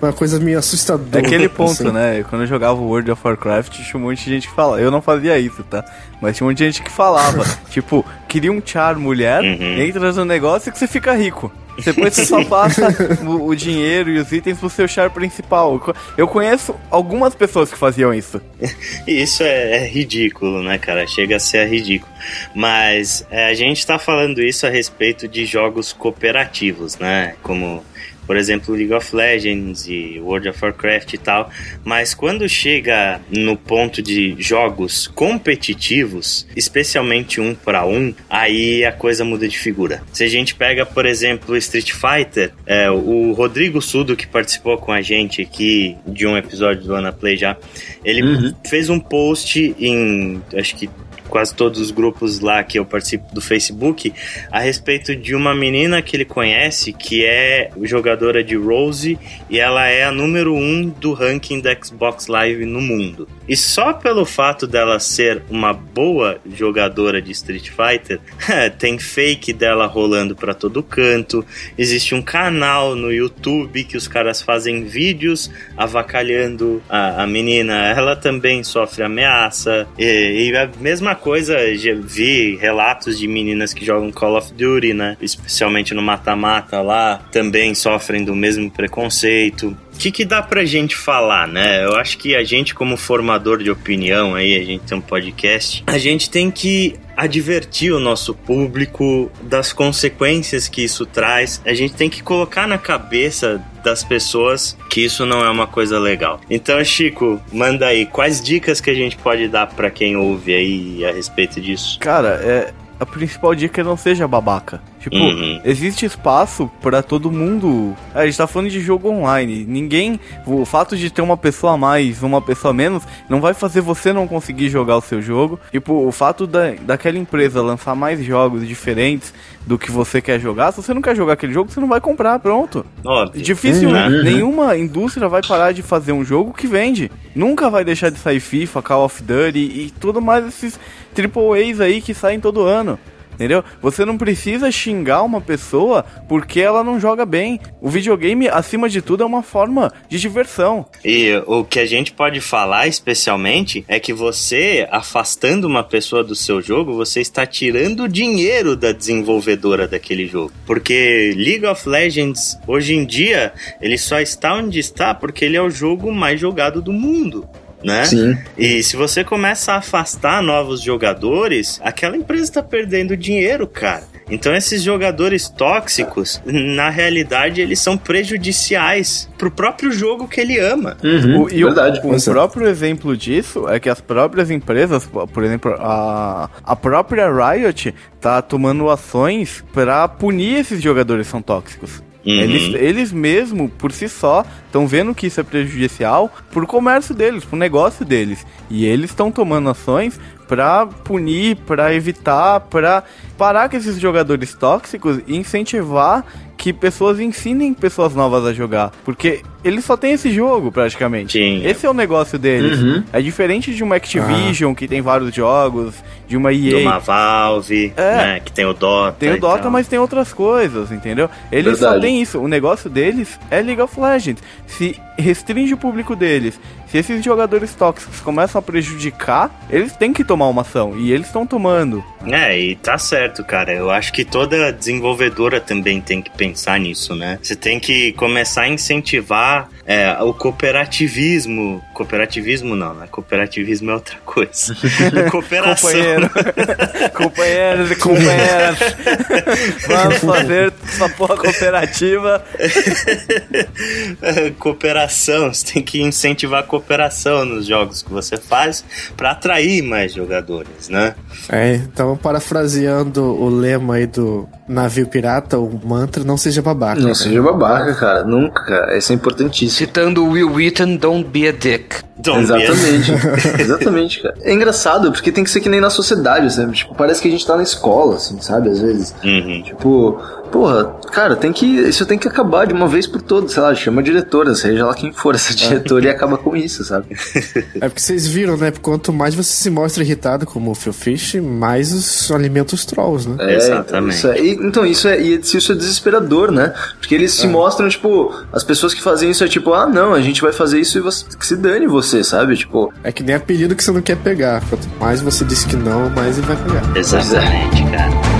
Uma coisa meio assustadora. É aquele ponto, assim. né? Quando eu jogava World of Warcraft, tinha um monte de gente que falava. Eu não fazia isso, tá? Mas tinha um monte de gente que falava. (laughs) tipo, queria um char mulher, uhum. entra no negócio que você fica rico. Depois você só passa o, o, dinheiro e os itens pro seu char principal. Eu conheço algumas pessoas que faziam isso. (laughs) Isso é, é ridículo, né, cara? Chega a ser ridículo. Mas é, a gente tá falando isso a respeito de jogos cooperativos, né? Como por exemplo, League of Legends e World of Warcraft e tal, mas quando chega no ponto de jogos competitivos, especialmente um para um, aí a coisa muda de figura. Se a gente pega, por exemplo, Street Fighter, é, o Rodrigo Sudo, que participou com a gente aqui de um episódio do Ana Play já, ele uhum. fez um post em, acho que quase todos os grupos lá que eu participo do Facebook a respeito de uma menina que ele conhece que é jogadora de Rose e ela é a número um do ranking da Xbox Live no mundo. E só pelo fato dela ser uma boa jogadora de Street Fighter, (laughs) tem fake dela rolando para todo canto. Existe um canal no YouTube que os caras fazem vídeos avacalhando a, a menina. Ela também sofre ameaça. E, e a mesma coisa, já vi relatos de meninas que jogam Call of Duty, né? Especialmente no mata-mata lá, também sofrem do mesmo preconceito. O que, que dá pra gente falar, né? Eu acho que a gente, como formador de opinião aí, a gente tem um podcast, a gente tem que advertir o nosso público das consequências que isso traz. A gente tem que colocar na cabeça das pessoas que isso não é uma coisa legal. Então, Chico, manda aí quais dicas que a gente pode dar para quem ouve aí a respeito disso. Cara, é a principal dica é não seja babaca. Tipo, uhum. existe espaço para todo mundo. A gente tá falando de jogo online. Ninguém. O fato de ter uma pessoa a mais, uma pessoa a menos, não vai fazer você não conseguir jogar o seu jogo. Tipo, o fato da, daquela empresa lançar mais jogos diferentes do que você quer jogar, se você não quer jogar aquele jogo, você não vai comprar, pronto. Óbvio. Dificilmente. Uhum. Nenhuma indústria vai parar de fazer um jogo que vende. Nunca vai deixar de sair FIFA, Call of Duty e, e tudo mais esses triple A's aí que saem todo ano. Entendeu? Você não precisa xingar uma pessoa porque ela não joga bem. O videogame, acima de tudo, é uma forma de diversão. E o que a gente pode falar especialmente é que você, afastando uma pessoa do seu jogo, você está tirando o dinheiro da desenvolvedora daquele jogo. Porque League of Legends, hoje em dia, ele só está onde está porque ele é o jogo mais jogado do mundo né? Sim. E se você começa a afastar novos jogadores, aquela empresa está perdendo dinheiro, cara. Então esses jogadores tóxicos, na realidade, eles são prejudiciais pro próprio jogo que ele ama. Uhum, o, e verdade. O, o próprio exemplo disso é que as próprias empresas, por exemplo, a, a própria Riot tá tomando ações para punir esses jogadores que são tóxicos. Uhum. Eles, eles mesmo, por si só, estão vendo que isso é prejudicial pro comércio deles, pro negócio deles. E eles estão tomando ações para punir, para evitar, para parar com esses jogadores tóxicos e incentivar que pessoas ensinem pessoas novas a jogar. Porque eles só têm esse jogo, praticamente. Sim. Esse é o negócio deles. Uhum. É diferente de uma Activision, ah. que tem vários jogos, de uma EA. De uma Valve, é. né, que tem o Dota. Tem o Dota, mas tem outras coisas, entendeu? Eles Verdade. só têm isso. O negócio deles é League of Legends. Se restringe o público deles, se esses jogadores tóxicos começam a prejudicar, eles têm que tomar uma ação. E eles estão tomando. É, e tá certo, cara. Eu acho que toda desenvolvedora também tem que pensar nisso, né? Você tem que começar a incentivar é, o cooperativismo. Cooperativismo não, né? Cooperativismo é outra coisa. (laughs) Cooperação. Companheiro. (laughs) Companheiros e companheiras. Vamos fazer essa porra cooperativa. (laughs) cooperação. Você tem que incentivar a cooperação nos jogos que você faz para atrair mais jogadores, né? É, então parafraseando o lema aí do navio pirata, o mantra, não seja babaca. Não seja babaca, cara. Nunca, cara. Isso é importantíssimo. Citando Will Wheaton, don't be a dick. Don't Exatamente. (laughs) Exatamente, cara. É engraçado, porque tem que ser que nem na sociedade, sabe? Tipo, parece que a gente tá na escola, assim, sabe? Às vezes. Uhum. Tipo, porra, cara, tem que. Isso tem que acabar de uma vez por todas, sei lá, chama a diretora, seja lá quem for essa diretora e acaba com isso, sabe? (laughs) É porque vocês viram, né? Quanto mais você se mostra irritado como o Phil Fish, mais os alimenta os trolls, né? É, Exatamente. Então isso é, então, isso é, isso é desesperador, né? Porque eles se é. mostram, tipo, as pessoas que fazem isso é tipo, ah, não, a gente vai fazer isso e você, que se dane você, sabe? Tipo. É que nem apelido que você não quer pegar. Quanto mais você diz que não, mais ele vai pegar. Exatamente, cara.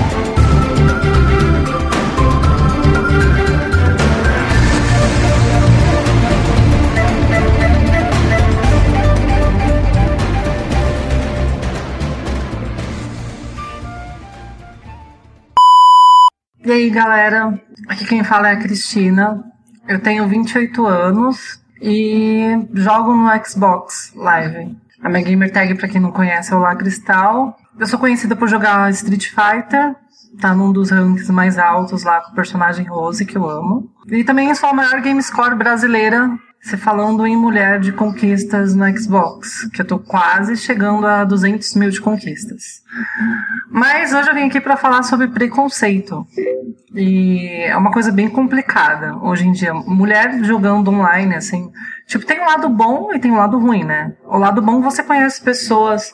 Aí, galera? Aqui quem fala é a Cristina. Eu tenho 28 anos e jogo no Xbox Live. A minha gamer tag, pra quem não conhece, é o La Cristal. Eu sou conhecida por jogar Street Fighter tá num dos rankings mais altos lá com o personagem Rose, que eu amo. E também sou a maior game score brasileira você falando em mulher de conquistas no Xbox, que eu tô quase chegando a 200 mil de conquistas. Mas hoje eu vim aqui para falar sobre preconceito. E é uma coisa bem complicada hoje em dia. Mulher jogando online, assim. Tipo, tem um lado bom e tem um lado ruim, né? O lado bom você conhece pessoas,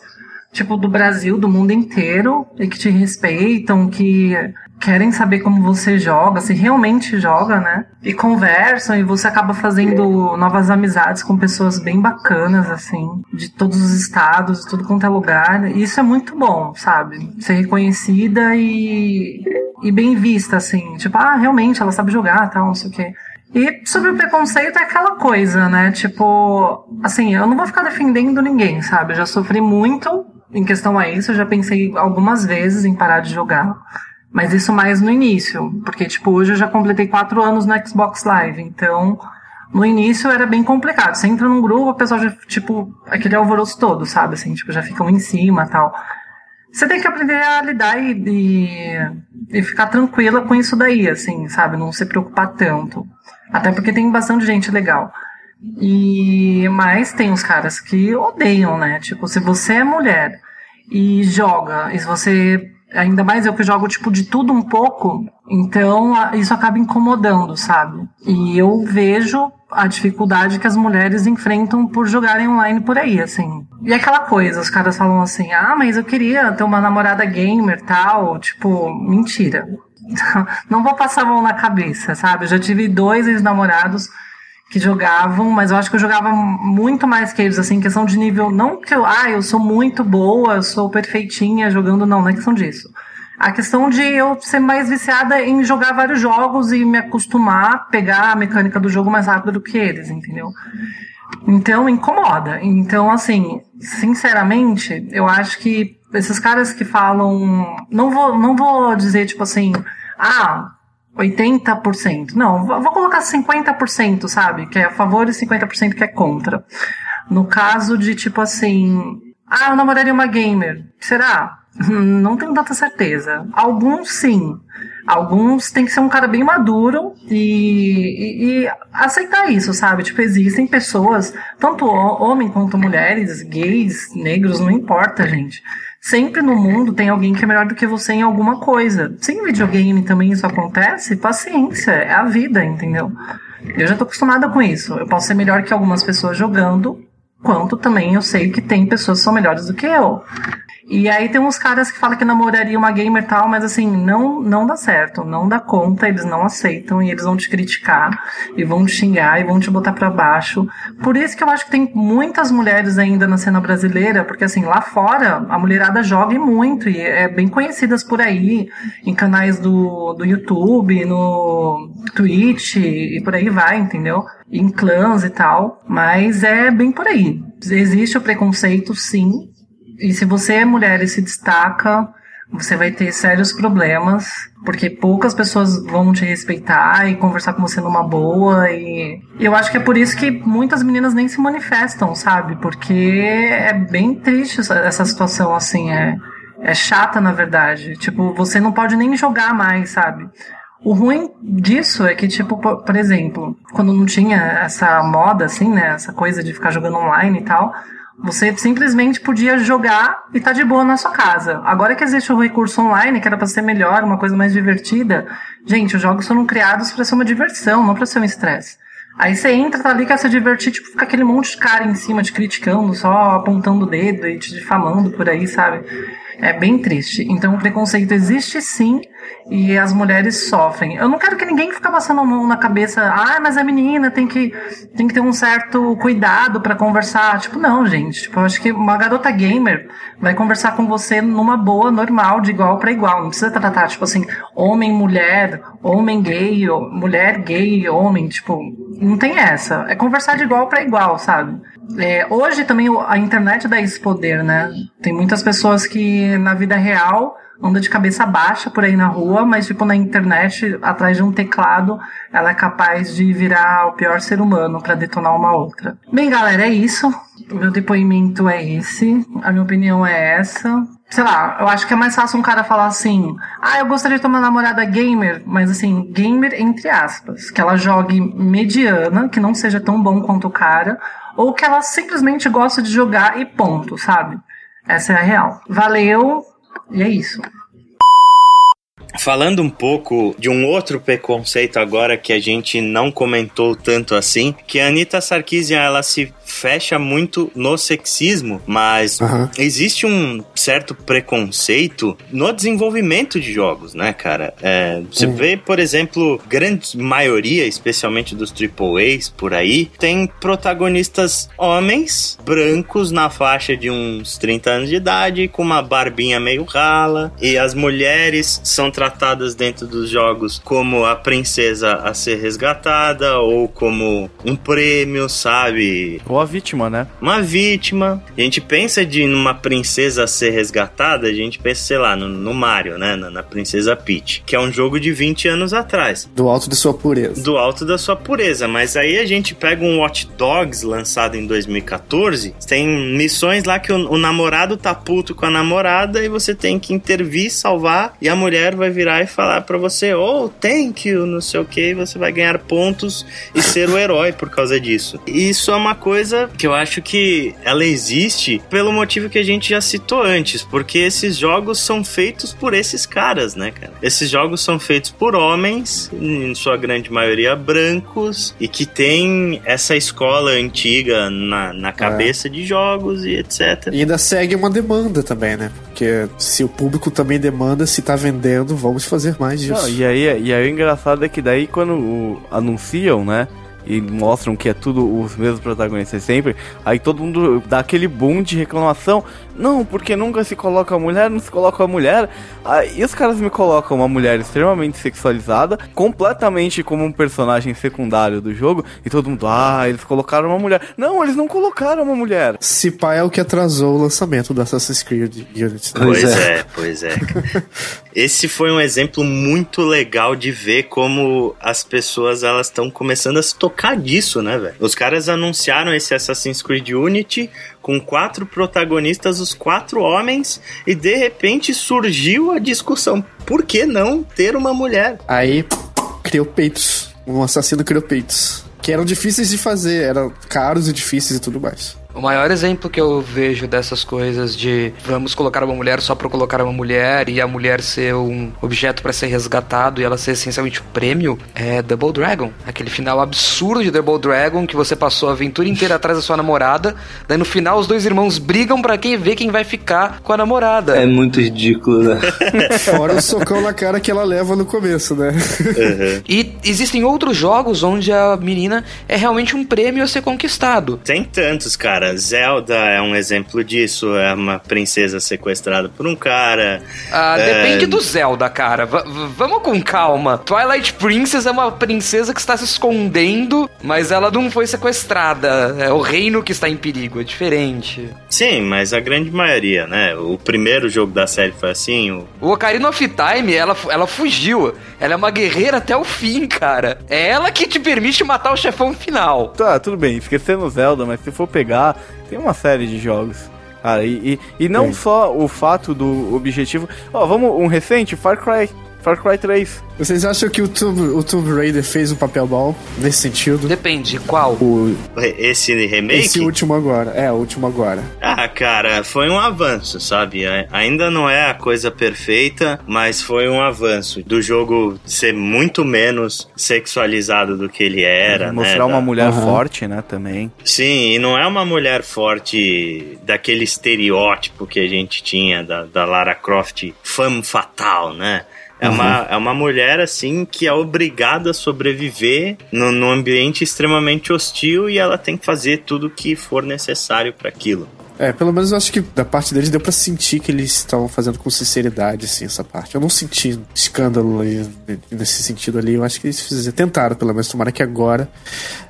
tipo, do Brasil, do mundo inteiro, e que te respeitam, que querem saber como você joga, se realmente joga, né? E conversam e você acaba fazendo novas amizades com pessoas bem bacanas, assim, de todos os estados, de tudo quanto é lugar. E isso é muito bom, sabe? Ser reconhecida e, e bem vista, assim. Tipo, ah, realmente ela sabe jogar, tal, não sei o quê. E sobre o preconceito é aquela coisa, né? Tipo, assim, eu não vou ficar defendendo ninguém, sabe? Eu já sofri muito em questão a isso, eu já pensei algumas vezes em parar de jogar. Mas isso mais no início, porque, tipo, hoje eu já completei quatro anos no Xbox Live, então no início era bem complicado. Você entra num grupo, o pessoal já, tipo, aquele alvoroço todo, sabe? Assim, tipo, já ficam em cima tal. Você tem que aprender a lidar e, e, e, ficar tranquila com isso daí, assim, sabe? Não se preocupar tanto. Até porque tem bastante gente legal. E mas tem os caras que odeiam, né? Tipo, se você é mulher e joga, e se você Ainda mais eu que jogo, tipo, de tudo um pouco. Então, isso acaba incomodando, sabe? E eu vejo a dificuldade que as mulheres enfrentam por jogarem online por aí, assim. E aquela coisa, os caras falam assim, ah, mas eu queria ter uma namorada gamer tal. Tipo, mentira. (laughs) Não vou passar a mão na cabeça, sabe? Eu já tive dois ex-namorados que jogavam, mas eu acho que eu jogava muito mais que eles, assim, questão de nível. Não que eu, ah, eu sou muito boa, eu sou perfeitinha jogando, não, não é questão disso. A questão de eu ser mais viciada em jogar vários jogos e me acostumar a pegar a mecânica do jogo mais rápido do que eles, entendeu? Então, incomoda. Então, assim, sinceramente, eu acho que esses caras que falam. Não vou, não vou dizer, tipo assim, ah, 80%. Não, vou colocar 50%, sabe? Que é a favor e 50% que é contra. No caso de tipo assim, ah, eu namoraria uma gamer. Será? (laughs) Não tenho tanta certeza. Alguns sim. Alguns tem que ser um cara bem maduro e, e, e, aceitar isso, sabe? Tipo, existem pessoas, tanto homem quanto mulheres, gays, negros, não importa, gente Sempre no mundo tem alguém que é melhor do que você em alguma coisa. Se em videogame também isso acontece, paciência, é a vida, entendeu? Eu já tô acostumada com isso. Eu posso ser melhor que algumas pessoas jogando, quanto também eu sei que tem pessoas que são melhores do que eu. E aí tem uns caras que falam que namoraria uma gamer tal, mas assim, não, não dá certo, não dá conta, eles não aceitam e eles vão te criticar e vão te xingar e vão te botar para baixo. Por isso que eu acho que tem muitas mulheres ainda na cena brasileira, porque assim, lá fora a mulherada joga muito e é bem conhecidas por aí, em canais do, do YouTube, no Twitch e por aí vai, entendeu? Em clãs e tal, mas é bem por aí. Existe o preconceito, sim, e se você é mulher e se destaca, você vai ter sérios problemas, porque poucas pessoas vão te respeitar e conversar com você numa boa. E eu acho que é por isso que muitas meninas nem se manifestam, sabe? Porque é bem triste essa situação, assim, é, é chata, na verdade. Tipo, você não pode nem jogar mais, sabe? O ruim disso é que, tipo, por exemplo, quando não tinha essa moda, assim, né? Essa coisa de ficar jogando online e tal você simplesmente podia jogar e tá de boa na sua casa. Agora que existe o recurso online, que era para ser melhor, uma coisa mais divertida, gente, os jogos foram criados para ser uma diversão, não para ser um estresse. Aí você entra, tá ali, quer se divertir, tipo, fica aquele monte de cara em cima te criticando, só apontando o dedo e te difamando por aí, sabe? É bem triste. Então o preconceito existe sim e as mulheres sofrem. Eu não quero que ninguém fique passando a mão na cabeça, ah, mas a menina tem que, tem que ter um certo cuidado para conversar. Tipo, não, gente. Tipo, eu acho que uma garota gamer vai conversar com você numa boa, normal, de igual para igual. Não precisa tratar, tipo assim, homem, mulher, homem gay, mulher gay, homem. Tipo, não tem essa. É conversar de igual para igual, sabe? É, hoje também a internet dá esse poder, né? Tem muitas pessoas que na vida real anda de cabeça baixa por aí na rua, mas tipo na internet, atrás de um teclado, ela é capaz de virar o pior ser humano para detonar uma outra. Bem, galera, é isso. O meu depoimento é esse, a minha opinião é essa. sei lá, eu acho que é mais fácil um cara falar assim: ah, eu gostaria de ter uma namorada gamer, mas assim, gamer entre aspas, que ela jogue mediana, que não seja tão bom quanto o cara, ou que ela simplesmente gosta de jogar e ponto, sabe? Essa é a real. Valeu, e é isso. Falando um pouco de um outro preconceito agora que a gente não comentou tanto assim, que a Anitta Sarkeesian, ela se fecha muito no sexismo, mas Aham. existe um certo preconceito no desenvolvimento de jogos, né, cara? É, você vê, por exemplo, grande maioria, especialmente dos AAAs por aí, tem protagonistas homens, brancos, na faixa de uns 30 anos de idade, com uma barbinha meio rala, e as mulheres são tratadas dentro dos jogos como a princesa a ser resgatada, ou como um prêmio, sabe? Ou a vítima, né? uma vítima. A gente pensa de numa princesa ser resgatada, a gente pensa, sei lá, no, no Mario, né? Na, na Princesa Peach, que é um jogo de 20 anos atrás. Do alto de sua pureza. Do alto da sua pureza, mas aí a gente pega um Watch Dogs lançado em 2014. Tem missões lá que o, o namorado tá puto com a namorada e você tem que intervir, salvar, e a mulher vai virar e falar pra você: Oh, thank you, não sei o que, e você vai ganhar pontos e ser o herói por causa disso. E Isso é uma coisa que eu acho que ela existe pelo motivo que a gente já citou antes, porque esses jogos são feitos por esses caras, né, cara? Esses jogos são feitos por homens, em sua grande maioria brancos, e que tem essa escola antiga na, na cabeça de jogos e etc. E ainda segue uma demanda também, né? Porque se o público também demanda, se tá vendendo, vamos fazer mais disso. Não, e, aí, e aí o engraçado é que daí quando o- anunciam, né? E mostram que é tudo os mesmos protagonistas sempre, aí todo mundo dá aquele boom de reclamação. Não, porque nunca se coloca a mulher, não se coloca a mulher. Aí os caras me colocam uma mulher extremamente sexualizada, completamente como um personagem secundário do jogo, e todo mundo, ah, eles colocaram uma mulher. Não, eles não colocaram uma mulher. Se pá é o que atrasou o lançamento do Assassin's Creed Unity. Pois Pois é. é. pois é. (laughs) Esse foi um exemplo muito legal de ver como as pessoas elas estão começando a se tocar disso, né, velho? Os caras anunciaram esse Assassin's Creed Unity com quatro protagonistas, os quatro homens, e de repente surgiu a discussão: por que não ter uma mulher? Aí criou peitos. Um assassino criou peitos. Que eram difíceis de fazer, eram caros e difíceis e tudo mais. O maior exemplo que eu vejo dessas coisas de vamos colocar uma mulher só pra colocar uma mulher e a mulher ser um objeto pra ser resgatado e ela ser essencialmente um prêmio é Double Dragon. Aquele final absurdo de Double Dragon que você passou a aventura inteira atrás da sua namorada, daí no final os dois irmãos brigam pra quem ver quem vai ficar com a namorada. É muito ridículo, né? (laughs) Fora o socão na cara que ela leva no começo, né? E existem outros jogos onde a menina é realmente um prêmio a ser conquistado. Tem tantos, cara. Zelda é um exemplo disso. É uma princesa sequestrada por um cara. Ah, É. depende do Zelda, cara. V- vamos com calma. Twilight Princess é uma princesa que está se escondendo, mas ela não foi sequestrada. É o reino que está em perigo, é diferente. Sim, mas a grande maioria, né? O primeiro jogo da série foi assim. O... O Ocarina of Time, ela, ela fugiu. Ela é uma guerreira até o fim, cara. É ela que te permite matar o chefão final. Tá, tudo bem, esquecendo Zelda, mas se for pegar, tem uma série de jogos. Cara, e, e, e não só o fato do objetivo. Ó, vamos, um recente, Far Cry. Far Cry 3. Vocês acham que o Tomb, o Tomb Raider fez um papel bom nesse sentido? Depende, qual? O, Esse remake? esse último agora. É, o último agora. Ah, cara, foi um avanço, sabe? Ainda não é a coisa perfeita, mas foi um avanço do jogo ser muito menos sexualizado do que ele era, Mostrar né? uma Da- mulher Aham. forte, né, também. Sim, e não é uma mulher forte daquele estereótipo que a gente tinha da, da Lara Croft femme fatal, né? É, uma, é uma mulher, assim, que é obrigada a sobreviver no, num ambiente extremamente hostil e ela tem que fazer tudo o que for necessário para aquilo. É, pelo menos eu acho que da parte deles deu pra sentir que eles estavam fazendo com sinceridade, assim, essa parte. Eu não senti escândalo aí, nesse sentido ali. Eu acho que eles fizeram, tentaram, pelo menos. Tomara que agora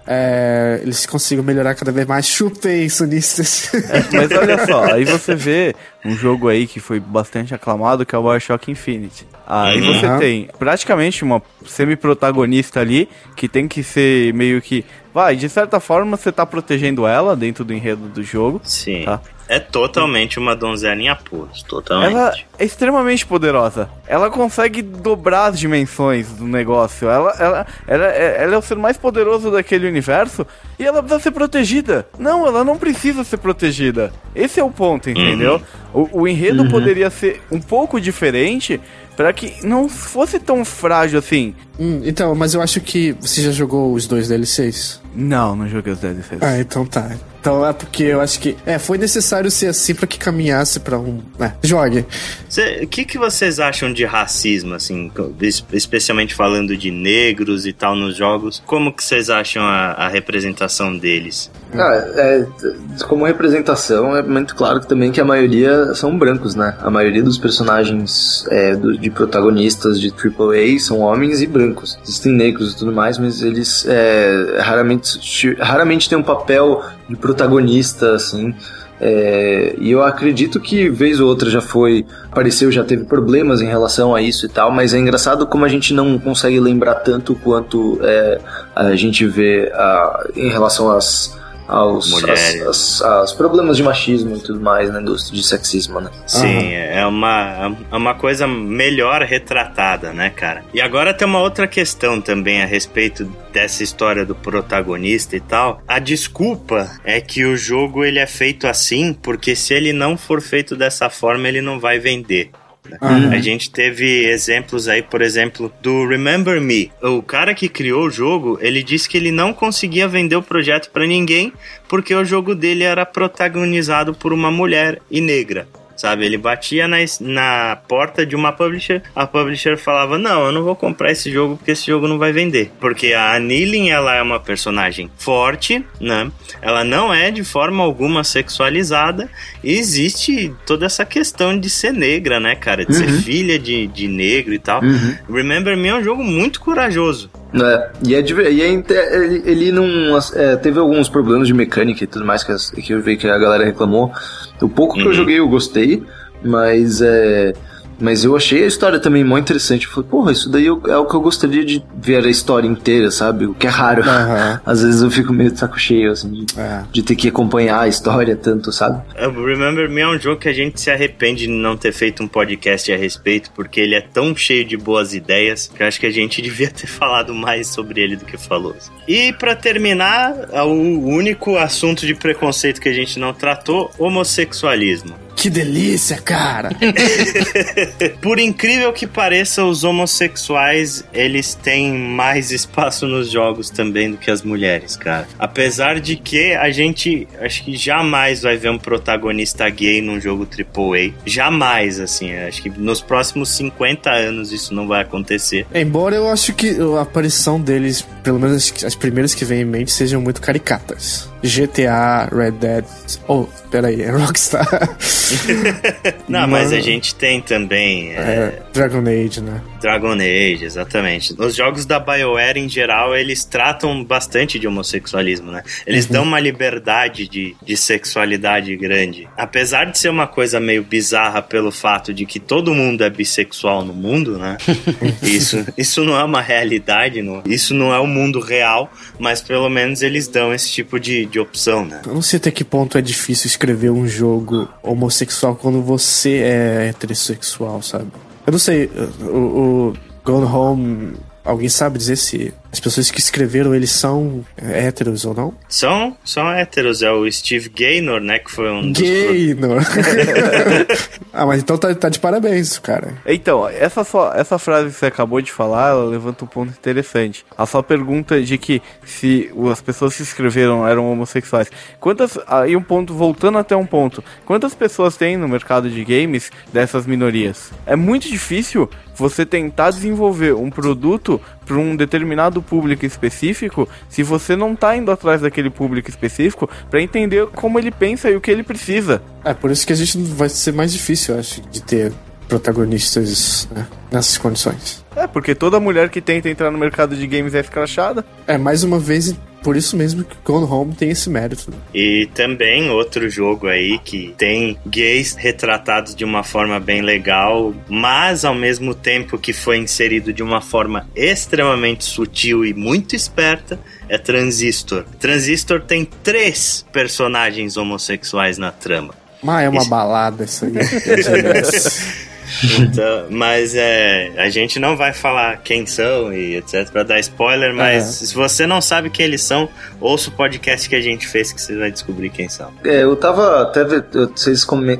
é, eles consigam melhorar cada vez mais. Chupem, sonistas. Mas olha só, aí você vê um jogo aí que foi bastante aclamado, que é o Bioshock Infinity. Aí Uhum. você tem praticamente uma semi-protagonista ali, que tem que ser meio que... Vai, de certa forma você tá protegendo ela dentro do enredo do jogo. Sim. Tá. É totalmente uma donzela em apuros, totalmente. Ela é extremamente poderosa. Ela consegue dobrar as dimensões do negócio. Ela, ela, ela, é, ela é o ser mais poderoso daquele universo e ela precisa ser protegida. Não, ela não precisa ser protegida. Esse é o ponto, entendeu? Uhum. O, o enredo poderia ser um pouco diferente para que não fosse tão frágil assim. Hum, então, mas eu acho que você já jogou os dois DLCs? Não, não joguei os DLCs. Ah, então tá. Então é porque eu acho que. É, foi necessário ser assim pra que caminhasse pra um. É, jogue. O que, que vocês acham de racismo, assim, es- especialmente falando de negros e tal nos jogos? Como que vocês acham a, a representação deles? Ah, é, como representação, é muito claro que também que a maioria são brancos, né? A maioria dos personagens é, do- de protagonistas de AAA são homens e brancos. Existem negros e tudo mais, mas eles é, raramente, raramente têm um papel de protagonista, assim. É, e eu acredito que vez ou outra já foi, apareceu, já teve problemas em relação a isso e tal, mas é engraçado como a gente não consegue lembrar tanto quanto é, a gente vê ah, em relação às, aos, Mulheres. às- às- aos problemas de machismo e tudo mais na indústria de sexismo, né? Sim, é uma, é uma coisa melhor retratada, né, cara? E agora tem uma outra questão também a respeito dessa história do protagonista e tal. A desculpa é que o jogo ele é feito assim porque se ele não for feito dessa forma ele não vai vender. A gente teve exemplos aí, por exemplo, do Remember Me. O cara que criou o jogo, ele disse que ele não conseguia vender o projeto pra ninguém porque o jogo dele era protagonizado por uma mulher e negra. Sabe, ele batia na, na porta de uma publisher, a publisher falava: Não, eu não vou comprar esse jogo porque esse jogo não vai vender. Porque a Anilin, ela é uma personagem forte, né? Ela não é de forma alguma sexualizada. E existe toda essa questão de ser negra, né, cara? De ser filha de, de negro e tal. Remember Me é um jogo muito corajoso. É, e, é, e é ele, não é, teve alguns problemas de mecânica e tudo mais que, as- que eu vi que a galera reclamou. O pouco que eu Uhum. joguei eu gostei, mas é. Mas eu achei a história também muito interessante. Eu falei, porra, isso daí é o que eu gostaria de ver a história inteira, sabe? O que é raro. Aham. (laughs) Às vezes eu fico meio de saco cheio, assim, de, É. de ter que acompanhar a história tanto, sabe? O Remember Me é um jogo que a gente se arrepende de não ter feito um podcast a respeito, porque ele é tão cheio de boas ideias que eu acho que a gente (laughs) devia ter falado mais sobre ele do que falou. E pra terminar, o único assunto de preconceito que a gente não tratou, homossexualismo. Que delícia, cara! (laughs) Por incrível que pareça, os homossexuais, eles têm mais espaço nos jogos também do que as mulheres, cara. Apesar de que a gente, acho que jamais vai ver um protagonista gay num jogo AAA. Jamais, assim. Acho que nos próximos 50 anos isso não vai acontecer. Embora eu acho que a aparição deles, pelo menos as- as primeiras que vêm em mente, sejam muito caricatas. GTA, Red Dead. Oh, peraí, é Rockstar. (laughs) Não, mas a gente tem também é, É, Dragon Age, né? Dragon Age, exatamente. Os jogos da BioWare, em geral, eles tratam bastante de homossexualismo, né? Eles dão uma liberdade de, de sexualidade grande. Apesar de ser uma coisa meio bizarra pelo fato de que todo mundo é bissexual no mundo, né? (laughs) isso, isso não é uma realidade, não, isso não é o mundo real, mas pelo menos eles dão esse tipo de, de opção, né? Eu não sei até que ponto é difícil escrever um jogo homossexual quando você é heterossexual, sabe? Eu não sei, o, o Gone Home, alguém sabe dizer se as pessoas que escreveram eles são é, héteros ou não? São, são héteros, é o Steve Gaynor, né? Que foi um dos Gay, não. (laughs) ah, mas então tá, tá de parabéns, cara. Então, essa, só, essa frase que você acabou de falar, ela levanta um ponto interessante. A sua pergunta de que se as pessoas que se inscreveram eram homossexuais. Quantas. Aí um ponto, voltando até um ponto. Quantas pessoas tem no mercado de games dessas minorias? É muito difícil você tentar desenvolver um produto para um determinado público específico se você não tá indo atrás daquele público específico para entender como ele pensa e o que ele precisa. É, por isso que a gente vai ser mais difícil, eu acho, de ter protagonistas né, nessas condições. É, porque toda mulher que tenta entrar no mercado de games é escrachada. É, mais uma vez, por isso mesmo que Gone Home tem esse mérito. né? E também outro jogo aí que tem gays retratados de uma forma bem legal, mas ao mesmo tempo que foi inserido de uma forma extremamente sutil e muito esperta, é Transistor. Transistor tem três personagens homossexuais na trama. Mas é uma balada isso aí. (laughs) Então, mas é, a gente não vai falar quem são e etc para dar spoiler, mas É. se você não sabe quem eles são, ouça o podcast que a gente fez que você vai descobrir quem são. É, eu tava até. Vocês come,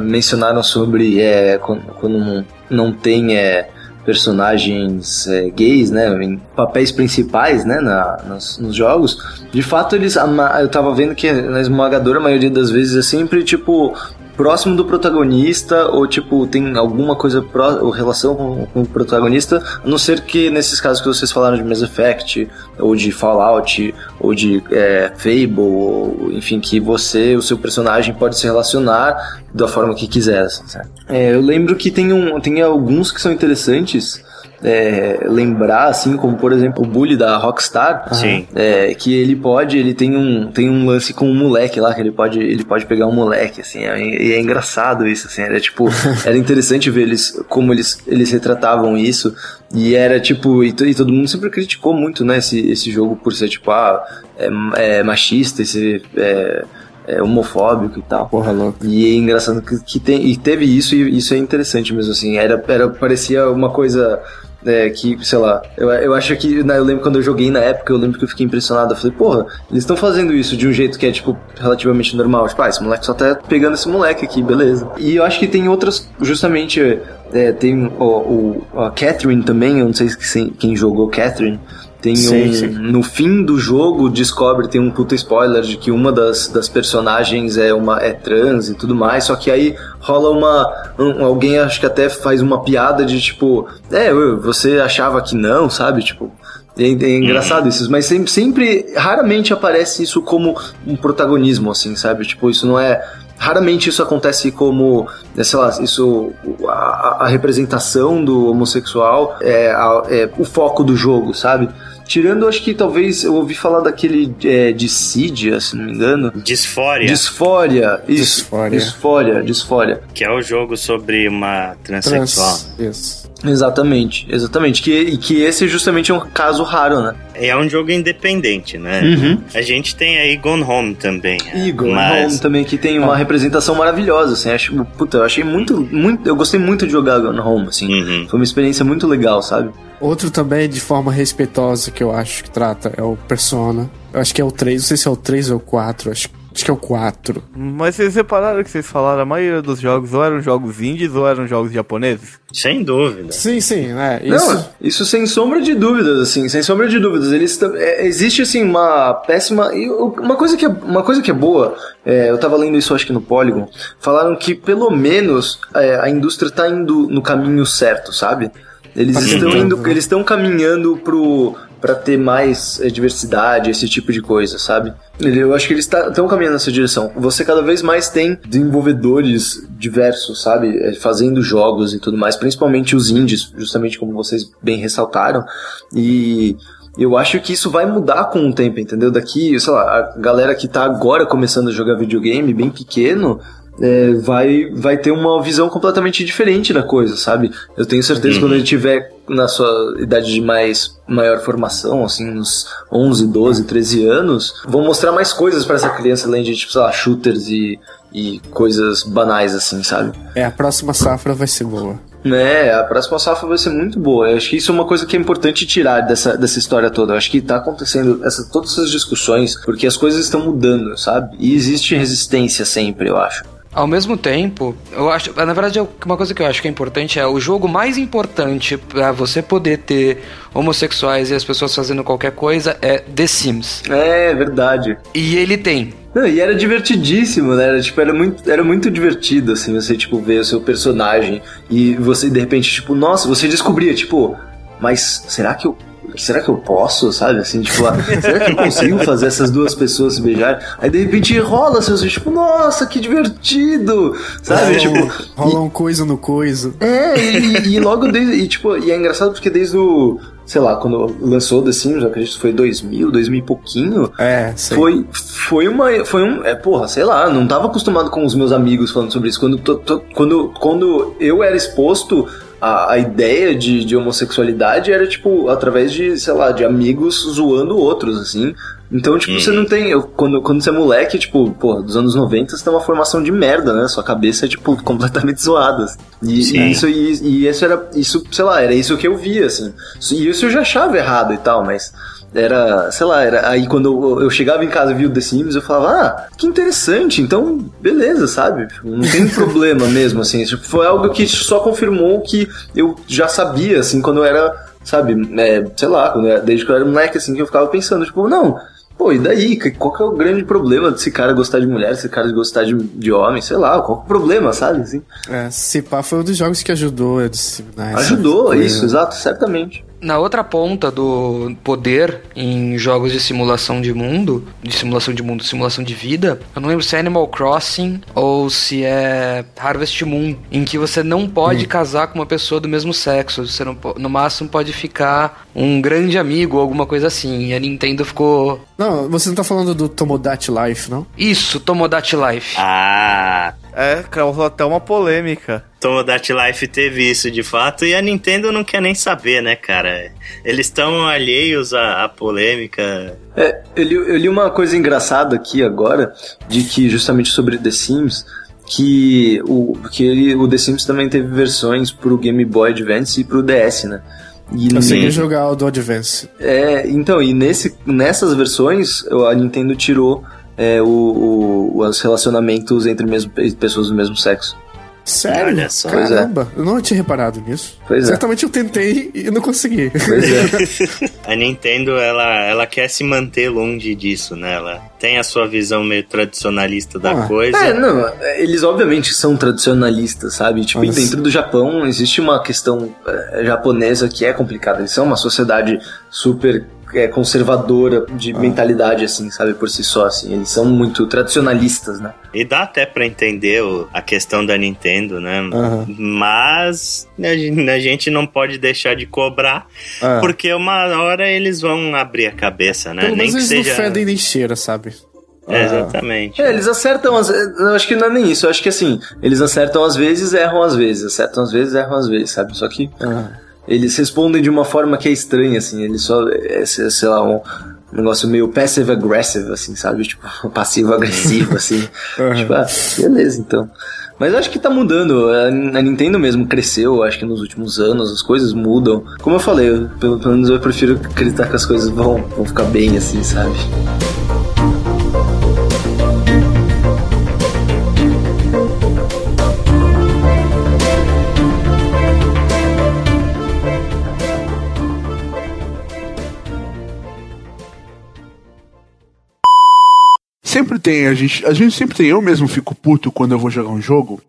mencionaram sobre é, quando, quando não, não tem é, personagens é, gays, né? Em papéis principais, né? Na, nos, nos jogos. De fato, eles. Eu tava vendo que na esmagadora maioria das vezes é sempre tipo. Próximo do protagonista, ou tipo, tem alguma coisa pró ou relação com, com o protagonista, a não ser que nesses casos que vocês falaram de Mass Effect, ou de Fallout, ou de é, Fable, ou enfim, que você, o seu personagem pode se relacionar da forma que quiser. assim? É, eu lembro que tem, um, tem alguns que são interessantes. É, lembrar, assim, como por exemplo o Bully da Rockstar, Sim. é, que ele pode, ele tem um, tem um lance com um moleque lá, que ele pode, ele pode pegar um moleque, assim, é, e é engraçado isso, assim, era tipo, (laughs) era interessante ver eles, como eles, eles retratavam isso, e era tipo, e, e todo mundo sempre criticou muito, né, esse, esse jogo por ser tipo, ah, é, é machista, esse, é, é homofóbico e tal. Porra louca. E é engraçado que, que tem, e teve isso, e isso é interessante mesmo, assim. Era, era, parecia uma coisa é, que, sei lá, eu, eu acho que. né, eu lembro quando eu joguei na época, eu lembro que eu fiquei impressionado. Eu falei, porra, eles estão fazendo isso de um jeito que é, tipo, relativamente normal. Tipo, ah, esse moleque só tá pegando esse moleque aqui, beleza. E eu acho que tem outras, justamente. é, tem o, o- a Catherine também, eu não sei se quem jogou Catherine. Tem Sim, um, sim. no fim do jogo descobre, tem um puta spoiler de que uma das, das personagens é uma é trans e tudo mais, só que aí rola uma um- alguém acho que até faz uma piada de tipo, é, você achava que não, sabe? Tipo, é, é engraçado isso, mas sempre, sempre raramente aparece isso como um protagonismo assim, sabe? Tipo, isso não é Raramente isso acontece como, é, sei lá, isso, a, a representação do homossexual é, a- é o foco do jogo, sabe? Tirando, acho que talvez eu ouvi falar daquele é, Dissidia, se não me engano. Disfória, Disfória, isso. Disfória. Disfória, disfória. que é o jogo sobre uma transexual. Trans. Isso. Exatamente, exatamente. Que, e que esse justamente é um caso raro, né? É um jogo independente, né? Uhum. A gente tem aí Gone Home também. Igor mas Home também, que tem uma representação maravilhosa, assim. Acho, puta, eu achei muito, muito. Eu gostei muito de jogar Gone Home, assim. Uhum. Foi uma experiência muito legal, sabe? Outro também de forma respeitosa que eu acho que trata é o Persona. Eu acho que é o 3, não sei se é o 3 ou o 4, acho, acho que é o 4. Mas vocês repararam que vocês falaram, a maioria dos jogos ou eram jogos indies ou eram jogos japoneses? sem dúvida. Sim, sim, é. Isso. Não, isso sem sombra de dúvidas, assim, sem sombra de dúvidas. Eles é, existe assim uma péssima e uma coisa que é, uma coisa que é boa. é, eu tava lendo isso acho que no Polygon. Falaram que pelo menos é, a indústria tá indo no caminho certo, sabe? Eles Tá estão indo, né? eles estão caminhando pro para ter mais é, diversidade, esse tipo de coisa, sabe? Eu acho que eles estão caminhando nessa direção. Você cada vez mais tem desenvolvedores diversos, sabe? É, Fazendo jogos e tudo mais, principalmente os indies, justamente como vocês bem ressaltaram. E eu acho que isso vai mudar com o tempo, entendeu? Daqui, sei lá, a galera que tá agora começando a jogar videogame, bem pequeno, é, vai, vai ter uma visão completamente diferente da coisa, sabe? Eu tenho certeza que quando ele tiver na sua idade de mais maior formação, assim, uns 11, 12, 13 anos, vão mostrar mais coisas pra essa criança, além de, tipo, sei lá, shooters e, e coisas banais, assim, sabe? É, a próxima safra vai ser boa. É, a próxima safra vai ser muito boa. Eu acho que isso é uma coisa que é importante tirar dessa, dessa história toda. Eu acho que tá acontecendo essa, todas essas discussões porque as coisas estão mudando, sabe? E existe resistência sempre, eu acho. Ao mesmo tempo, eu acho, na verdade, uma coisa que eu acho que é importante é o jogo mais importante pra você poder ter homossexuais e as pessoas fazendo qualquer coisa é The Sims. É, verdade. E ele tem. Não, e era divertidíssimo, né? Era, tipo, era muito, era muito divertido, assim, você, tipo, ver o seu personagem e você, de repente, tipo, nossa, você descobria, tipo, mas será que eu. Será que eu posso, sabe? Assim, tipo, ah, será que eu consigo fazer essas duas pessoas se beijarem? Aí de repente rola, assim, tipo, nossa, que divertido! Sabe? Rola, tipo, rola um coisa no coisa. é, e, e logo desde. E, tipo, e é engraçado porque desde o. Sei lá, quando lançou The Sims, eu acredito que foi 2000, 2000 e pouquinho. É, sei. Foi, foi uma. Foi um. É, porra, sei lá, não tava acostumado com os meus amigos falando sobre isso. Quando, to- to- quando, quando eu era exposto a, a ideia de, de homossexualidade era, tipo, através de, sei lá, de amigos zoando outros, assim. Então, tipo, você não tem. Eu, quando, quando você é moleque, tipo, pô, dos anos 90, você tem uma formação de merda, né? Sua cabeça é, tipo, (laughs) completamente zoada. E, e isso, e, e isso era. Isso, sei lá, era isso que eu via, assim. E isso eu já achava errado e tal, mas era, sei lá, era aí quando eu, eu chegava em casa e via o The Sims, eu falava, ah, que interessante, então beleza, sabe? Não tem (laughs) problema mesmo, assim. Tipo, foi algo que só confirmou que eu já sabia, assim, quando eu era, sabe, é, sei lá, quando eu, desde que eu era moleque, assim, que eu ficava pensando, tipo, não, Pô, e daí? Qual que é o grande problema desse cara gostar de mulher, desse cara gostar de, de homem? Sei lá, qual que é o problema, sabe? Assim. É, se pá foi um dos jogos que ajudou a disseminar Ajudou, isso, exato, certamente. Na outra ponta do poder em jogos de simulação de mundo, de simulação de mundo, simulação de vida, eu não lembro se é Animal Crossing ou se é Harvest Moon, em que você não pode hum. casar com uma pessoa do mesmo sexo, você não, no máximo pode ficar um grande amigo ou alguma coisa assim. E a Nintendo ficou. Não, você não tá falando do Tomodachi Life, não? Isso, Tomodachi Life. Ah, é, causou até uma polêmica. Tomodachi Life teve isso de fato e a Nintendo não quer nem saber, né, cara? Eles estão alheios à, à polêmica. É, eu li, eu li uma coisa engraçada aqui agora, de que justamente sobre The Sims, que o, que ele, o The Sims também teve versões pro Game Boy Advance e pro DS, né? E eu sei jogar o do Advance. É, então, e nesse, nessas versões a Nintendo tirou é, o, o, os relacionamentos entre mesmo, pessoas do mesmo sexo. Sério? Olha só. Caramba, é. eu não tinha reparado nisso. Pois é. Certamente é. eu tentei e não consegui. Pois é. (laughs) a Nintendo, ela, ela quer se manter longe disso, né? Ela tem a sua visão meio tradicionalista da ah. coisa. É, não, eles obviamente são tradicionalistas, sabe? Tipo, dentro do Japão existe uma questão é, japonesa que é complicada. Eles são uma sociedade super é, conservadora de ah. mentalidade, assim, sabe, por si só, assim. Eles são muito tradicionalistas, né? E dá até para entender o, a questão da Nintendo, né? Uhum. Mas a gente não pode deixar de cobrar, uhum. porque uma hora eles vão abrir a cabeça, né? Pelo nem que eles seja... não fedem nem cheira, sabe? É, exatamente. É, eles acertam, as, eu acho que não é nem isso, eu acho que assim, eles acertam às vezes, erram às vezes, acertam às vezes, erram às vezes, sabe? Só que uhum. Eles respondem de uma forma que é estranha, assim. Eles só. É, sei lá, um negócio meio passive-aggressive, assim, sabe? Tipo, (laughs) passivo-agressivo, assim. (laughs) uhum. Tipo, ah, beleza, então. Mas eu acho que tá mudando. A Nintendo mesmo cresceu, acho que nos últimos anos as coisas mudam. Como eu falei, eu, pelo, pelo menos eu prefiro acreditar que as coisas vão, vão ficar bem, assim, sabe? Tem, a gente, a gente sempre tem, eu mesmo fico puto quando eu vou jogar um jogo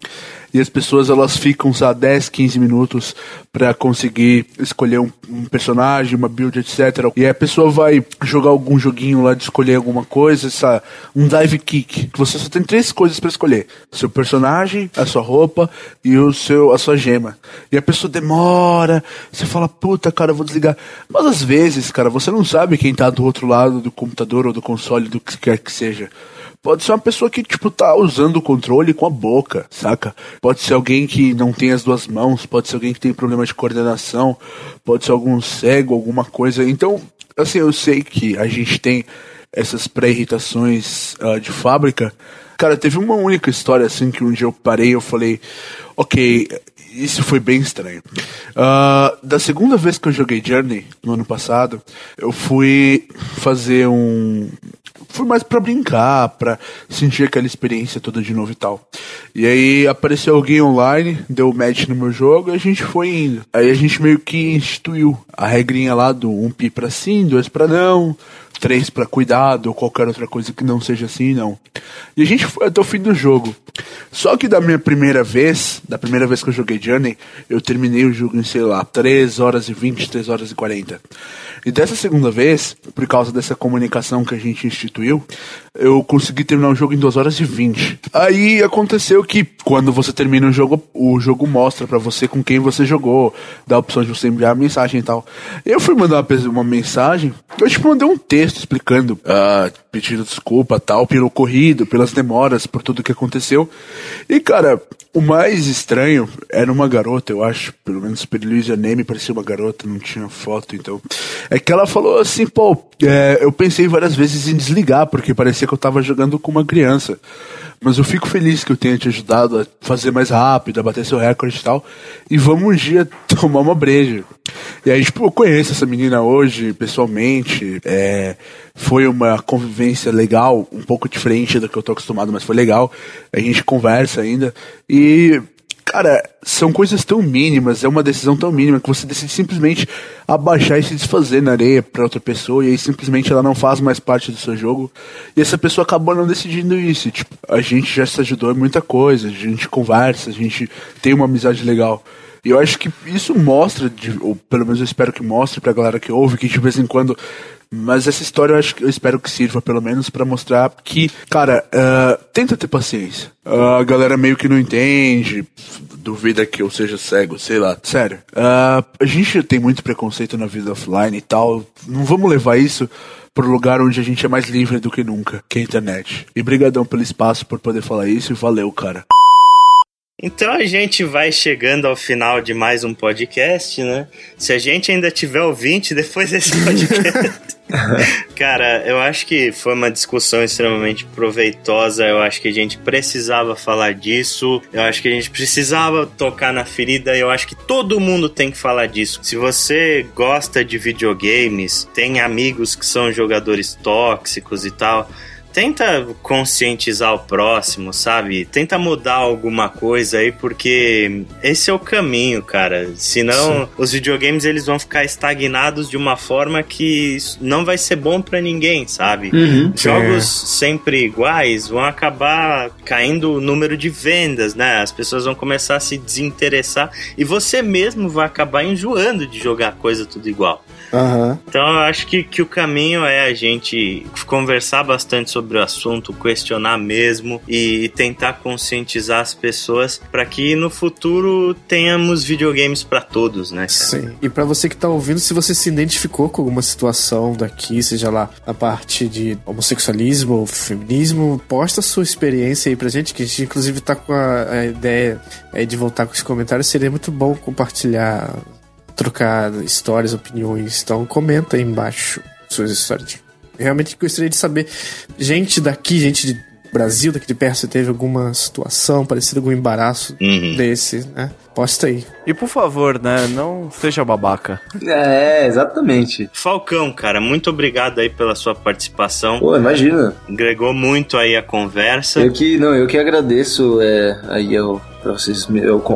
e as pessoas elas ficam, sabe, 10, 15 minutos para conseguir escolher um, um, personagem, uma build, etc. E a pessoa vai jogar algum joguinho lá de escolher alguma coisa, sabe, um dive kick, você só tem três coisas para escolher: seu personagem, a sua roupa e o seu a sua gema. E a pessoa demora, você fala, puta, cara, eu vou desligar. Mas às vezes, cara, você não sabe quem tá do outro lado do computador ou do console, do que quer que seja. Pode ser uma pessoa que, tipo, tá usando o controle com a boca, saca? Pode ser alguém que não tem as duas mãos, pode ser alguém que tem problema de coordenação, pode ser algum cego, alguma coisa. Então, assim, eu sei que a gente tem essas pré-irritações uh, de fábrica. Cara, teve uma única história assim que um dia eu parei e eu falei, ok, isso foi bem estranho. Uh, da segunda vez que eu joguei Journey, no ano passado, eu fui fazer um. Fui mais para brincar, para sentir aquela experiência toda de novo e tal. E aí apareceu alguém online, deu match no meu jogo e a gente foi indo. Aí a gente meio que instituiu a regrinha lá do um pi pra sim, dois pra não três para cuidado ou qualquer outra coisa que não seja assim, não. E a gente foi até o fim do jogo. Só que da minha primeira vez, da primeira vez que eu joguei Journey, eu terminei o jogo em, sei lá, 3 horas e 20, 3 horas e 40. E dessa segunda vez, por causa dessa comunicação que a gente instituiu, eu eu consegui terminar o jogo em 2 horas e 20. Aí aconteceu que quando você termina o jogo, o jogo mostra para você com quem você jogou, dá a opção de você enviar mensagem e tal. Eu fui mandar uma, uma mensagem, eu tipo mandei um texto explicando, uh, pedindo desculpa tal, pelo ocorrido, pelas demoras, por tudo que aconteceu. E cara, o mais estranho era uma garota, eu acho, pelo menos pelo username parecia uma garota, não tinha foto, então. É que ela falou assim, pô, é, eu pensei várias vezes em desligar, porque parecia que eu tava jogando com uma criança. Mas eu fico feliz que eu tenha te ajudado a fazer mais rápido, a bater seu recorde e tal. E vamos um dia (laughs) tomar uma breja. E aí, tipo, eu conheço essa menina hoje, pessoalmente. É, foi uma convivência legal, um pouco diferente do que eu tô acostumado, mas foi legal. A gente conversa ainda. E Cara, são coisas tão mínimas, é uma decisão tão mínima que você decide simplesmente abaixar e se desfazer na areia para outra pessoa e aí simplesmente ela não faz mais parte do seu jogo. E essa pessoa acabou não decidindo isso. Tipo, a gente já se ajudou em muita coisa, a gente conversa, a gente tem uma amizade legal. E eu acho que isso mostra, ou pelo menos eu espero que mostre pra galera que ouve, que de vez em quando mas essa história eu, acho, eu espero que sirva pelo menos para mostrar que, cara, uh, tenta ter paciência. Uh, a galera meio que não entende, duvida que eu seja cego, sei lá. Sério, uh, a gente tem muito preconceito na vida offline e tal. Não vamos levar isso pro lugar onde a gente é mais livre do que nunca, que é a internet. E brigadão pelo espaço por poder falar isso e valeu, cara. Então a gente vai chegando ao final de mais um podcast, né? Se a gente ainda tiver ouvinte depois desse (laughs) podcast. Cara, eu acho que foi uma discussão extremamente proveitosa. Eu acho que a gente precisava falar disso. Eu acho que a gente precisava tocar na ferida. Eu acho que todo mundo tem que falar disso. Se você gosta de videogames, tem amigos que são jogadores tóxicos e tal tenta conscientizar o próximo, sabe? Tenta mudar alguma coisa aí, porque esse é o caminho, cara. Senão, Sim. os videogames eles vão ficar estagnados de uma forma que não vai ser bom para ninguém, sabe? Uhum. Jogos é. sempre iguais vão acabar caindo o número de vendas, né? As pessoas vão começar a se desinteressar e você mesmo vai acabar enjoando de jogar coisa tudo igual. Uhum. Então eu acho que, que o caminho é a gente conversar bastante sobre o assunto, questionar mesmo e tentar conscientizar as pessoas para que no futuro tenhamos videogames para todos, né? Cara? Sim. E para você que tá ouvindo, se você se identificou com alguma situação daqui, seja lá a parte de homossexualismo ou feminismo, posta sua experiência aí pra gente, que a gente inclusive tá com a, a ideia de voltar com esse comentário. Seria muito bom compartilhar trocar histórias, opiniões. Então comenta aí embaixo suas histórias. Realmente gostaria de saber, gente daqui, gente de Brasil, daqui de perto, se teve alguma situação parecida, algum embaraço uhum. desse, né? Posta aí. E por favor, né, não seja babaca. É, exatamente. Falcão, cara, muito obrigado aí pela sua participação. Pô, imagina. Agregou muito aí a conversa. Eu que, não, eu que agradeço é, aí ao para vocês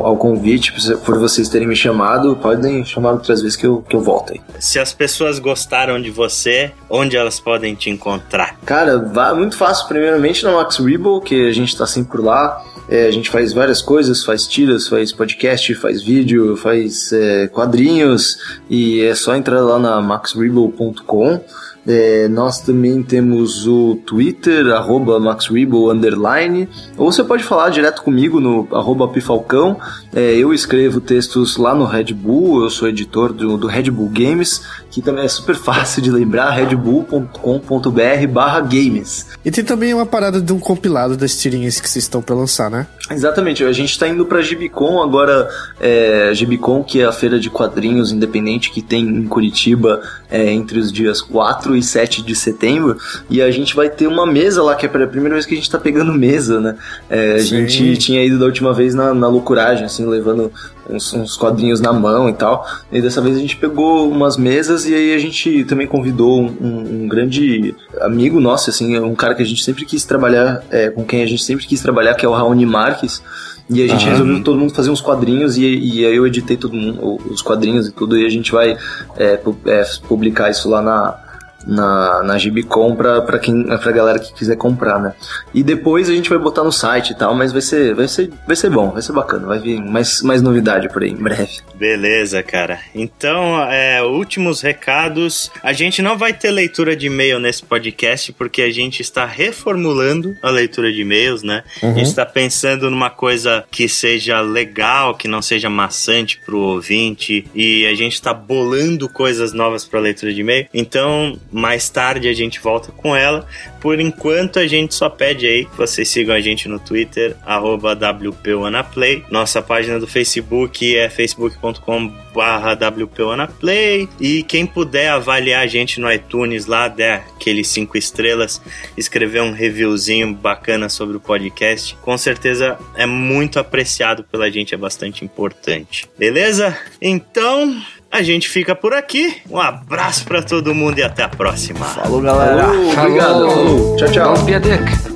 ao convite, por vocês terem me chamado. Podem chamar outras vezes que eu, que eu volto aí. Se as pessoas gostaram de você, onde elas podem te encontrar? Cara, vá muito fácil. Primeiramente na Max Rebo, que a gente tá sempre por lá. É, a gente faz várias coisas, faz tiras, faz podcast, faz vídeo, faz é, quadrinhos e é só entrar lá na maxrebo.com. É, nós também temos o Twitter, arroba underline, ou você pode falar direto comigo no arroba Pifalcão. É, eu escrevo textos lá no Red Bull, eu sou editor do, do Red Bull Games, que também é super (laughs) fácil de lembrar, redbull.com.br barra games. E tem também uma parada de um compilado das tirinhas que vocês estão para lançar, né? Exatamente, a gente está indo para Gibicon agora, é, Gibicon que é a feira de quadrinhos independente que tem em Curitiba é, entre os dias 4 e 7 de setembro, e a gente vai ter uma mesa lá, que é a primeira vez que a gente está pegando (laughs) mesa, né? É, a gente tinha ido da última vez na, na loucuragem, assim, levando uns, uns, quadrinhos na mão e tal. E dessa vez a gente pegou umas mesas e aí a gente também convidou um, um grande amigo nosso, assim, um cara que a gente sempre quis trabalhar, é, com quem a gente sempre quis trabalhar, que é o Raoni Marques. E a gente resolveu todo mundo fazer uns quadrinhos e, e aí eu editei todo mundo, os quadrinhos e tudo, e a gente vai é, é, publicar isso lá na, na, na Gibicom pra, pra, quem, pra galera que quiser comprar, né? E depois a gente vai botar no site e tal, mas vai ser, vai ser, vai ser bom, vai ser bacana, vai vir mais, mais novidade por aí em breve. Beleza, cara. Então, é, últimos recados. A gente não vai ter leitura de e-mail nesse podcast porque a gente está reformulando a leitura de e-mails, né? A gente está pensando numa coisa que seja legal, que não seja maçante pro ouvinte e a gente está bolando coisas novas para leitura de e-mail. Então, mais tarde a gente volta com ela. Por enquanto, a gente só pede aí que vocês sigam a gente no Twitter, arroba WPWanaplay. Nossa página do Facebook é facebook.com barra. E quem puder avaliar a gente no iTunes lá, der aqueles cinco estrelas, escrever um reviewzinho bacana sobre o podcast, com certeza é muito apreciado pela gente, é bastante importante. Beleza? Então, a gente fica por aqui. Um abraço pra todo mundo e até a próxima. Falou, galera. Obrigado. Tchau, tchau. Don't be a dick.